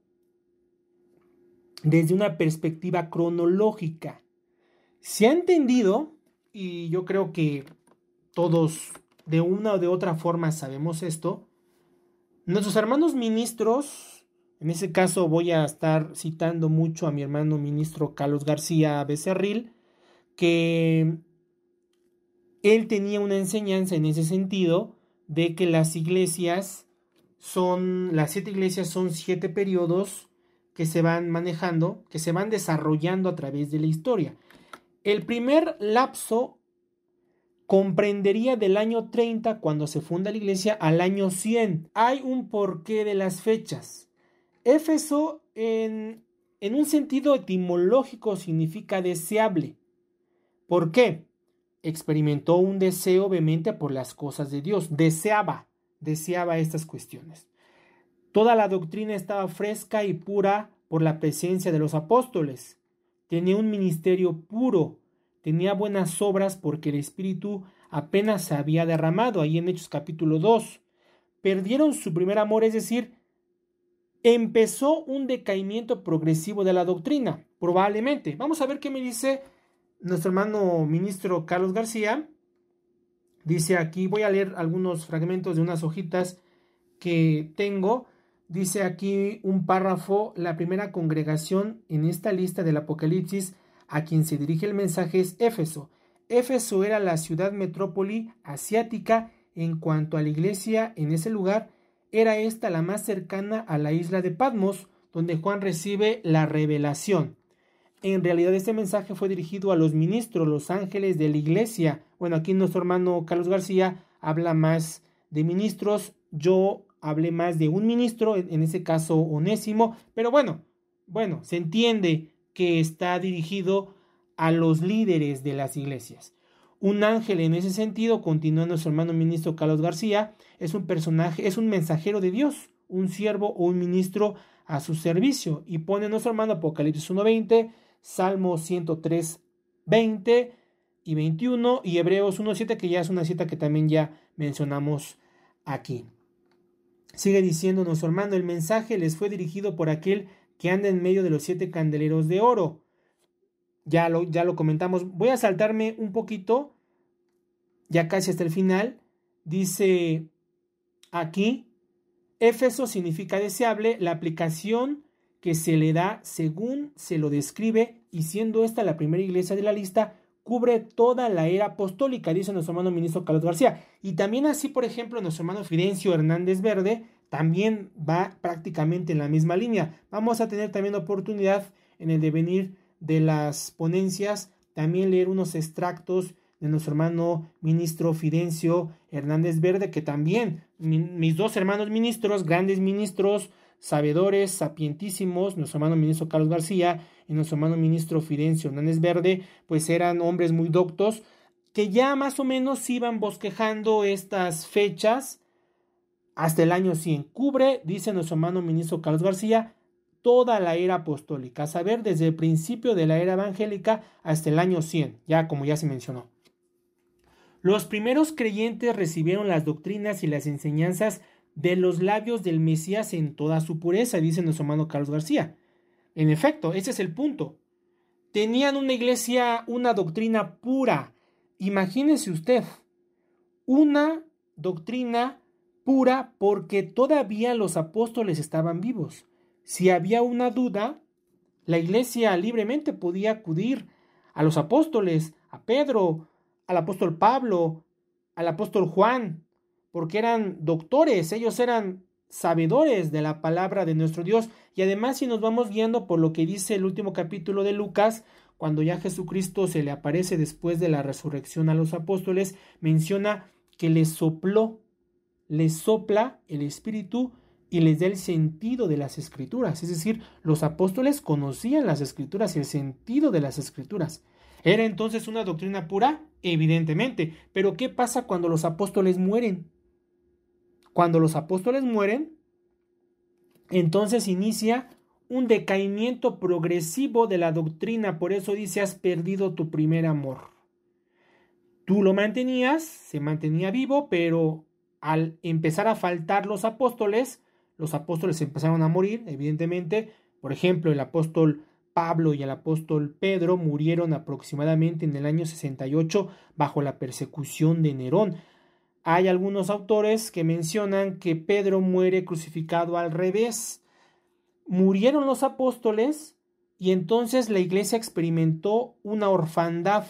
desde una perspectiva cronológica. Se ha entendido, y yo creo que todos de una o de otra forma sabemos esto, nuestros hermanos ministros, en ese caso voy a estar citando mucho a mi hermano ministro Carlos García Becerril, que él tenía una enseñanza en ese sentido de que las iglesias son, las siete iglesias son siete periodos que se van manejando, que se van desarrollando a través de la historia. El primer lapso comprendería del año 30, cuando se funda la iglesia, al año 100. Hay un porqué de las fechas. Éfeso, en, un sentido etimológico, significa deseable. ¿Por qué? Experimentó un deseo obviamente por las cosas de Dios. Deseaba, deseaba estas cuestiones. Toda la doctrina estaba fresca y pura por la presencia de los apóstoles. Tenía un ministerio puro, tenía buenas obras porque el Espíritu apenas se había derramado, ahí en Hechos capítulo 2. Perdieron su primer amor, es decir, empezó un decaimiento progresivo de la doctrina, probablemente. Vamos a ver qué me dice nuestro hermano ministro Carlos García. Dice aquí, voy a leer algunos fragmentos de unas hojitas que tengo. Dice aquí un párrafo, la primera congregación en esta lista del Apocalipsis a quien se dirige el mensaje es Éfeso. Éfeso era la ciudad metrópoli asiática en cuanto a la iglesia en ese lugar, era esta la más cercana a la isla de Patmos, donde Juan recibe la revelación. En realidad este mensaje fue dirigido a los ministros, los ángeles de la iglesia. Bueno, aquí nuestro hermano Carlos García habla más de ministros, yo hablé más de un ministro, en ese caso Onésimo, pero bueno, bueno, se entiende que está dirigido a los líderes de las iglesias. Un ángel en ese sentido, continúa nuestro hermano ministro Carlos García, es un personaje, es un mensajero de Dios, un siervo o un ministro a su servicio. Y pone nuestro hermano Apocalipsis 1.20, Salmo 103, 20 y 21 y Hebreos 1.7, que ya es una cita que también ya mencionamos aquí. Sigue diciendo nuestro hermano, el mensaje les fue dirigido por aquel que anda en medio de los siete candeleros de oro. Ya lo, ya lo comentamos. Voy a saltarme un poquito, ya casi hasta el final. Dice aquí, Éfeso significa deseable, la aplicación que se le da según se lo describe, y siendo esta la primera iglesia de la lista, cubre toda la era apostólica, dice nuestro hermano ministro Carlos García. Y también así, por ejemplo, nuestro hermano Fidencio Hernández Verde también va prácticamente en la misma línea. Vamos a tener también oportunidad en el devenir de las ponencias, también leer unos extractos de nuestro hermano ministro Fidencio Hernández Verde, que también mis dos hermanos ministros, grandes ministros, sabedores, sapientísimos, nuestro hermano ministro Carlos García y nuestro hermano ministro Fidencio Hernández Verde, pues eran hombres muy doctos, que ya más o menos iban bosquejando estas fechas, hasta el año 100. Cubre, dice nuestro hermano ministro Carlos García, toda la era apostólica, a saber, desde el principio de la era evangélica hasta el año 100, ya como ya se mencionó. Los primeros creyentes recibieron las doctrinas y las enseñanzas de los labios del Mesías en toda su pureza, dice nuestro hermano Carlos García. En efecto, ese es el punto. Tenían una iglesia, una doctrina pura. Imagínese usted, una doctrina pura porque todavía los apóstoles estaban vivos. Si había una duda, la iglesia libremente podía acudir a los apóstoles, a Pedro, al apóstol Pablo, al apóstol Juan, porque eran doctores, ellos eran sabedores de la palabra de nuestro Dios. Y además si nos vamos guiando por lo que dice el último capítulo de Lucas, cuando ya Jesucristo se le aparece después de la resurrección a los apóstoles, menciona que les sopló les sopla el Espíritu y les da el sentido de las escrituras. Es decir, los apóstoles conocían las escrituras y el sentido de las escrituras. ¿Era entonces una doctrina pura? Evidentemente. Pero ¿qué pasa cuando los apóstoles mueren? Cuando los apóstoles mueren, entonces inicia un decaimiento progresivo de la doctrina. Por eso dice, has perdido tu primer amor. Tú lo mantenías, se mantenía vivo, pero al empezar a faltar los apóstoles, los apóstoles empezaron a morir, evidentemente. Por ejemplo, el apóstol Pablo y el apóstol Pedro murieron aproximadamente en el año 68 bajo la persecución de Nerón. Hay algunos autores que mencionan que Pedro muere crucificado al revés. Murieron los apóstoles y entonces la iglesia experimentó una orfandad.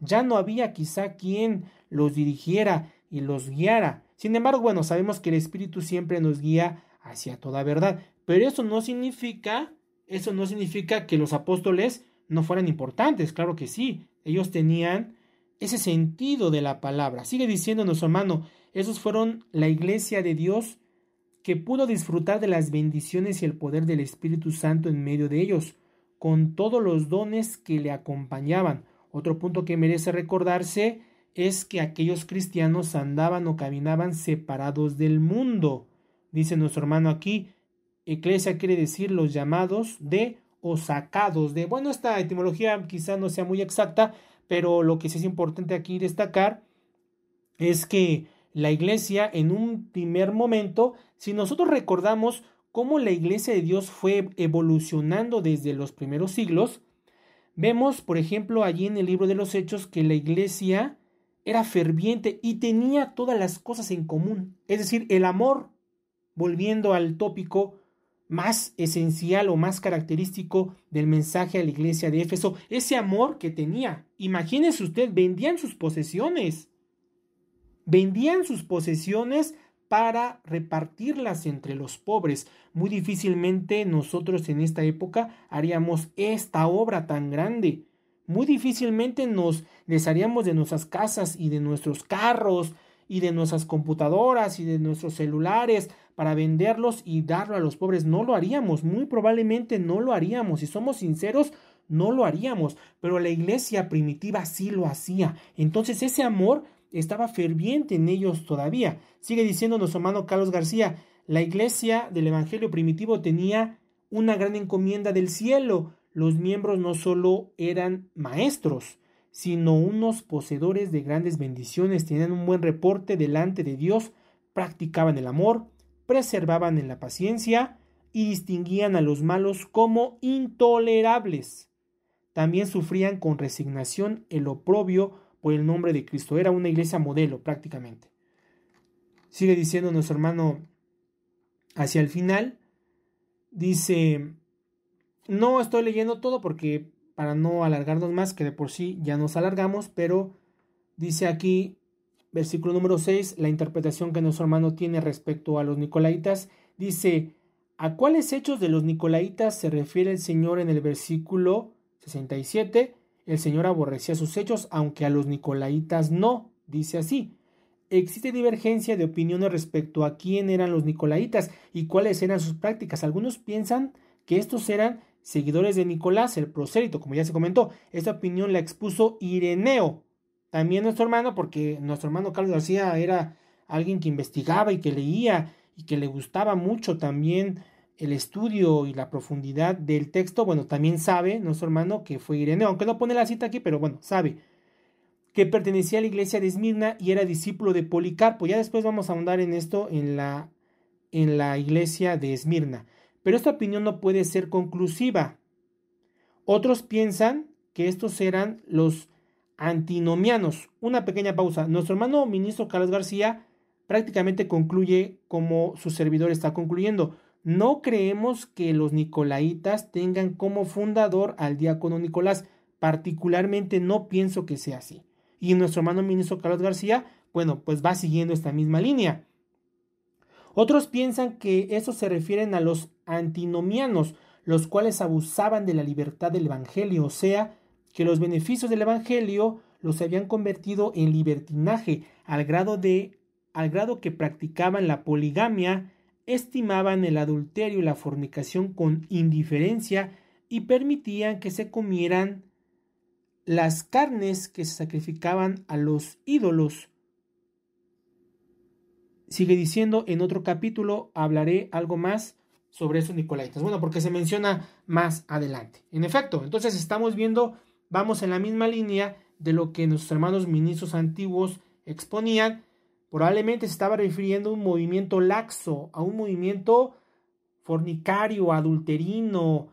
Ya no había quizá quien los dirigiera y los guiara. Sin embargo, bueno, sabemos que el Espíritu siempre nos guía hacia toda verdad, pero eso no significa, eso no significa que los apóstoles no fueran importantes, claro que sí, ellos tenían ese sentido de la palabra. Sigue diciendo nuestro hermano, esos fueron la iglesia de Dios que pudo disfrutar de las bendiciones y el poder del Espíritu Santo en medio de ellos, con todos los dones que le acompañaban. Otro punto que merece recordarse es que aquellos cristianos andaban o caminaban separados del mundo. Dice nuestro hermano aquí, eclesia quiere decir los llamados de o sacados de. Bueno, esta etimología quizá no sea muy exacta, pero lo que sí es importante aquí destacar es que la iglesia en un primer momento, si nosotros recordamos cómo la iglesia de Dios fue evolucionando desde los primeros siglos, vemos, por ejemplo, allí en el libro de los Hechos que la iglesia era ferviente y tenía todas las cosas en común, es decir, el amor, volviendo al tópico más esencial o más característico del mensaje a la iglesia de Éfeso, ese amor que tenía. Imagínese usted, vendían sus posesiones. Vendían sus posesiones para repartirlas entre los pobres. Muy difícilmente nosotros en esta época haríamos esta obra tan grande. Muy difícilmente nos desharíamos de nuestras casas y de nuestros carros y de nuestras computadoras y de nuestros celulares para venderlos y darlo a los pobres. No lo haríamos, muy probablemente no lo haríamos. Si somos sinceros, no lo haríamos, pero la iglesia primitiva sí lo hacía. Entonces ese amor estaba ferviente en ellos todavía. Sigue diciendo nuestro hermano Carlos García, la iglesia del Evangelio primitivo tenía una gran encomienda del cielo. Los miembros no solo eran maestros, sino unos poseedores de grandes bendiciones, tenían un buen reporte delante de Dios, practicaban el amor, preservaban en la paciencia y distinguían a los malos como intolerables. También sufrían con resignación el oprobio por el nombre de Cristo. Era una iglesia modelo prácticamente. Sigue diciendo nuestro hermano hacia el final. Dice, no estoy leyendo todo porque para no alargarnos más, que de por sí ya nos alargamos, pero dice aquí versículo número 6, la interpretación que nuestro hermano tiene respecto a los nicolaitas, dice, ¿a cuáles hechos de los nicolaitas se refiere el Señor en el versículo 67? El Señor aborrecía sus hechos, aunque a los nicolaitas no, dice así. Existe divergencia de opiniones respecto a quién eran los nicolaitas y cuáles eran sus prácticas. Algunos piensan que estos eran seguidores de Nicolás, el prosélito, como ya se comentó. Esta opinión la expuso Ireneo, también nuestro hermano, porque nuestro hermano Carlos García era alguien que investigaba y que leía y que le gustaba mucho también el estudio y la profundidad del texto, bueno, también sabe nuestro hermano que fue Ireneo, aunque no pone la cita aquí, pero bueno, sabe que pertenecía a la iglesia de Esmirna y era discípulo de Policarpo. Ya después vamos a ahondar en esto en la, en la iglesia de Esmirna. Pero esta opinión no puede ser conclusiva. Otros piensan que estos eran los antinomianos. Una pequeña pausa. Nuestro hermano ministro Carlos García prácticamente concluye como su servidor está concluyendo. No creemos que los nicolaitas tengan como fundador al diácono Nicolás. Particularmente no pienso que sea así. Y nuestro hermano ministro Carlos García, bueno, pues va siguiendo esta misma línea. Otros piensan que eso se refieren a los antinomianos, los cuales abusaban de la libertad del Evangelio, o sea, que los beneficios del Evangelio los habían convertido en libertinaje al grado de al grado que practicaban la poligamia, estimaban el adulterio y la fornicación con indiferencia y permitían que se comieran las carnes que se sacrificaban a los ídolos. sigue diciendo, en otro capítulo hablaré algo más sobre esos nicolaitas. Bueno, porque se menciona más adelante. En efecto, entonces estamos viendo, vamos en la misma línea de lo que nuestros hermanos ministros antiguos exponían. Probablemente se estaba refiriendo a un movimiento laxo, a un movimiento fornicario, adulterino,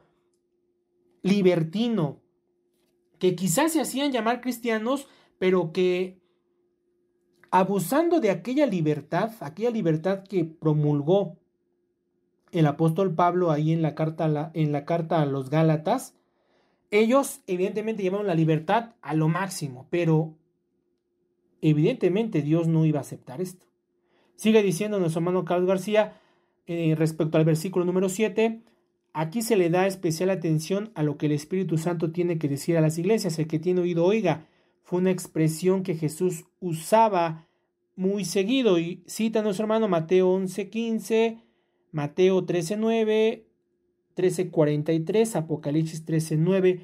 libertino, que quizás se hacían llamar cristianos, pero que abusando de aquella libertad, aquella libertad que promulgó el apóstol Pablo ahí en la carta, a en la carta a los Gálatas, ellos evidentemente llevaron la libertad a lo máximo, pero evidentemente Dios no iba a aceptar esto. Sigue diciendo nuestro hermano Carlos García eh, respecto al versículo número 7, aquí se le da especial atención a lo que el Espíritu Santo tiene que decir a las iglesias. El que tiene oído oiga, fue una expresión que Jesús usaba muy seguido y cita nuestro hermano Mateo 11:15, Mateo 13:9, 13:43, Apocalipsis 13:9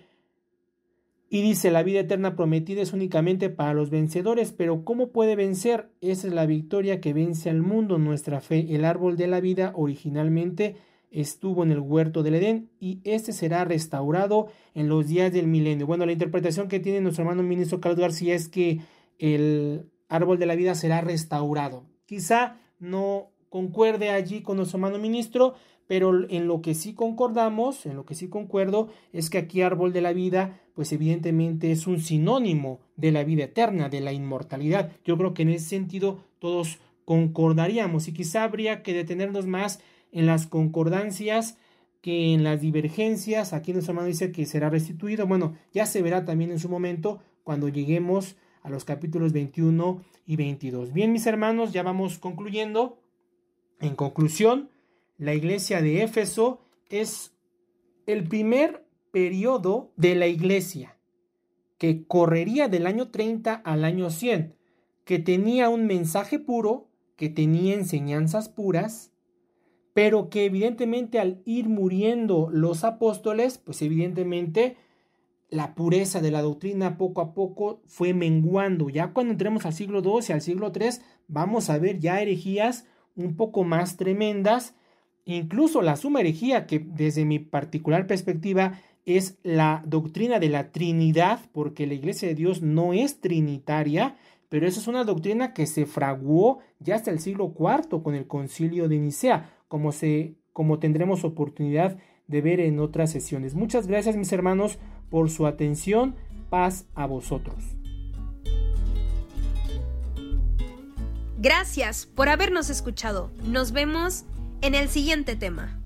y dice, la vida eterna prometida es únicamente para los vencedores, pero ¿cómo puede vencer? Esa es la victoria que vence al mundo, nuestra fe. El árbol de la vida originalmente estuvo en el huerto del Edén y este será restaurado en los días del milenio. Bueno, la interpretación que tiene nuestro hermano ministro Carlos García es que el árbol de la vida será restaurado. Quizá no concuerde allí con nuestro hermano ministro, pero en lo que sí concordamos, en lo que sí concuerdo, es que aquí árbol de la vida, pues evidentemente es un sinónimo de la vida eterna, de la inmortalidad. Yo creo que en ese sentido todos concordaríamos y quizá habría que detenernos más en las concordancias que en las divergencias. Aquí nuestro hermano dice que será restituido. Bueno, ya se verá también en su momento cuando lleguemos a los capítulos 21 y 22. Bien, mis hermanos, ya vamos concluyendo. En conclusión, la iglesia de Éfeso es el primer periodo de la iglesia que correría del año 30 al año 100, que tenía un mensaje puro, que tenía enseñanzas puras, pero que evidentemente al ir muriendo los apóstoles, pues evidentemente la pureza de la doctrina poco a poco fue menguando. Ya cuando entremos al siglo II y al siglo III, vamos a ver ya herejías un poco más tremendas Incluso la suma herejía, que desde mi particular perspectiva es la doctrina de la Trinidad, porque la Iglesia de Dios no es trinitaria, pero esa es una doctrina que se fraguó ya hasta el siglo IV con el concilio de Nicea, como, se, como tendremos oportunidad de ver en otras sesiones. Muchas gracias mis hermanos por su atención. Paz a vosotros. Gracias por habernos escuchado. Nos vemos en el siguiente tema.